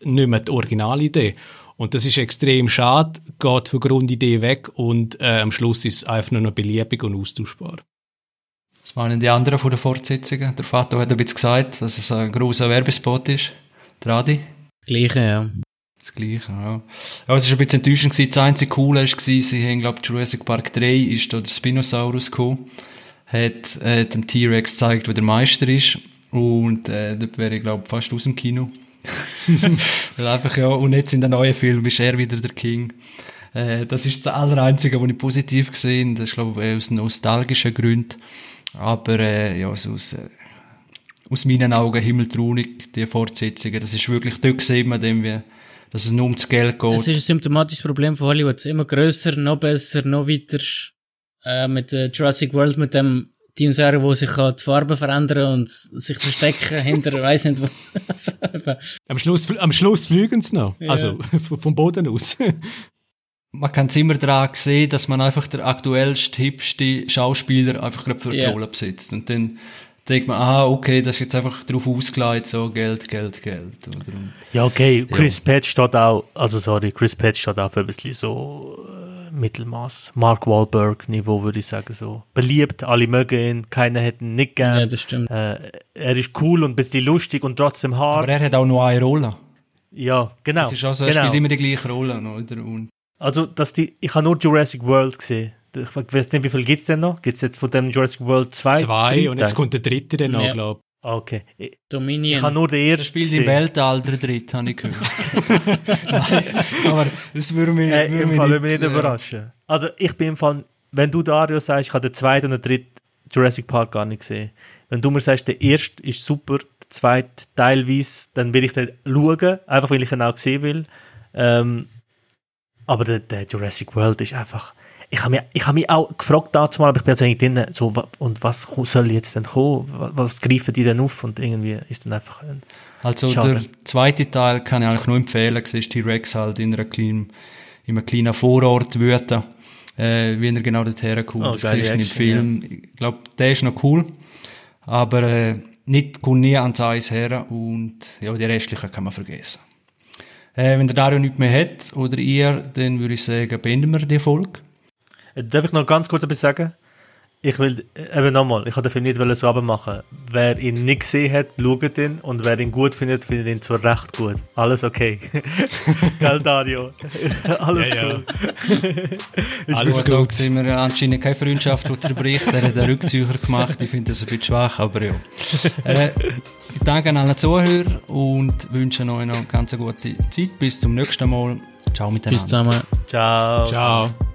nicht mehr die Originalidee. Und das ist extrem schade, geht von Grundidee weg und äh, am Schluss ist es einfach nur noch beliebig und austauschbar. Was meinen die anderen von den Fortsetzungen? Der Vater hat ein bisschen gesagt, dass es ein grosser Werbespot ist. Der Adi? Das Gleiche, ja. Das Gleiche, ja. ja es war ein bisschen enttäuschend. gewesen. Das einzige Coole war, sie haben, glaube ich, Jurassic Park 3 ist da der Spinosaurus gekommen, hat äh, dem T-Rex gezeigt, wer der Meister ist. Und äh, dort wäre ich, glaube fast aus dem Kino. Weil einfach, ja, und jetzt in der neuen Film ist er wieder der King. Äh, das ist das Allereinzige, was ich positiv gesehen Das ist, glaube ich, aus nostalgischen Gründen. Aber, äh, ja, so aus, äh, aus meinen Augen himmeltraurig, die Fortsetzungen. Das ist wirklich, dort sieht man dem, wie, dass es nur ums Geld geht. Das ist ein symptomatisches Problem von Hollywood. Immer grösser, noch besser, noch weiter. Äh, mit äh, Jurassic World, mit dem Dinosaurier, wo sich kann die Farbe verändern und sich verstecken hinter, weiß nicht wo. Also, Am Schluss, am Schluss fliegen sie noch. Ja. Also vom Boden aus. man kann es immer daran sehen, dass man einfach der aktuellste, hipste Schauspieler einfach gerade für die Ja. Rolle besitzt. Und dann denkt man, ah, okay, das ist jetzt einfach drauf ausgelegt, so Geld, Geld, Geld. Oder? Ja, okay, Chris Pratt steht auch, also sorry, Chris Pratt steht auch für ein bisschen so äh, Mittelmaß. Mark Wahlberg Niveau würde ich sagen so. Beliebt, alle mögen ihn, keiner hätte ihn nicht ja, gern. das stimmt. äh, er ist cool und ein bisschen lustig und trotzdem hart. Aber er hat auch nur eine Rolle. ja, genau. Das ist auch so, er genau. spielt immer die gleiche Rolle, oder? Und Also, dass die, ich habe nur Jurassic World gesehen. Ich weiß nicht, wie viel gibt es denn noch? Gibt es jetzt von dem Jurassic World zwei? Zwei Drei und jetzt kommt der dritte dann noch, Ja. glaube Ah, Okay. Ich, ich Dominion. habe nur den er ersten spielt im gesehen. Weltall der Dritte, habe ich gehört. Nein, aber das würde mich, Äh, würde Im mich Fall würde mich nicht äh, überraschen. Also ich bin im Fall, wenn du Dario sagst, ich habe den zweiten und den dritten Jurassic Park gar nicht gesehen. Wenn du mir sagst, der erste ist super, der zweite teilweise, dann will ich den schauen, einfach weil ich ihn auch sehen will. Ähm, aber der, der Jurassic World ist einfach... Ich habe mich, ich habe mich auch gefragt dazu mal, aber ich bin jetzt eigentlich drin, so, und was soll jetzt denn kommen? Was, greifen die denn auf? Und irgendwie ist dann einfach... Ein, Also Schade. der zweite Teil kann ich eigentlich nur empfehlen. Es ist T-Rex halt in, einer kleinen, in einem kleinen Vorort wüten, äh, wie er genau dorthin kommt. Oh, das siehst du im Film. Ich glaube, der ist noch cool. Aber äh, nicht, kommt nie ans Eis her und ja, die restlichen kann man vergessen. Äh, wenn der Dario nichts mehr hat, oder ihr, dann würde ich sagen, beenden wir die Folge. Darf ich noch ganz kurz etwas sagen? Ich will, äh, eben nochmal, ich wollte den Film nicht wollen so machen. Wer ihn nicht gesehen hat, schaut ihn und wer ihn gut findet, findet ihn zwar recht gut. Alles okay. Gell, Dario? Alles Ja, ja. cool. Alles Da gut. sind wir anscheinend keine Freundschaft, die zerbricht. Er hat einen Rückzüger gemacht. Ich finde das ein bisschen schwach, aber ja. Äh, ich danke an alle Zuhörer und wünsche euch noch eine ganz gute Zeit. Bis zum nächsten Mal. Ciao miteinander. Bis zusammen. Ciao. Ciao.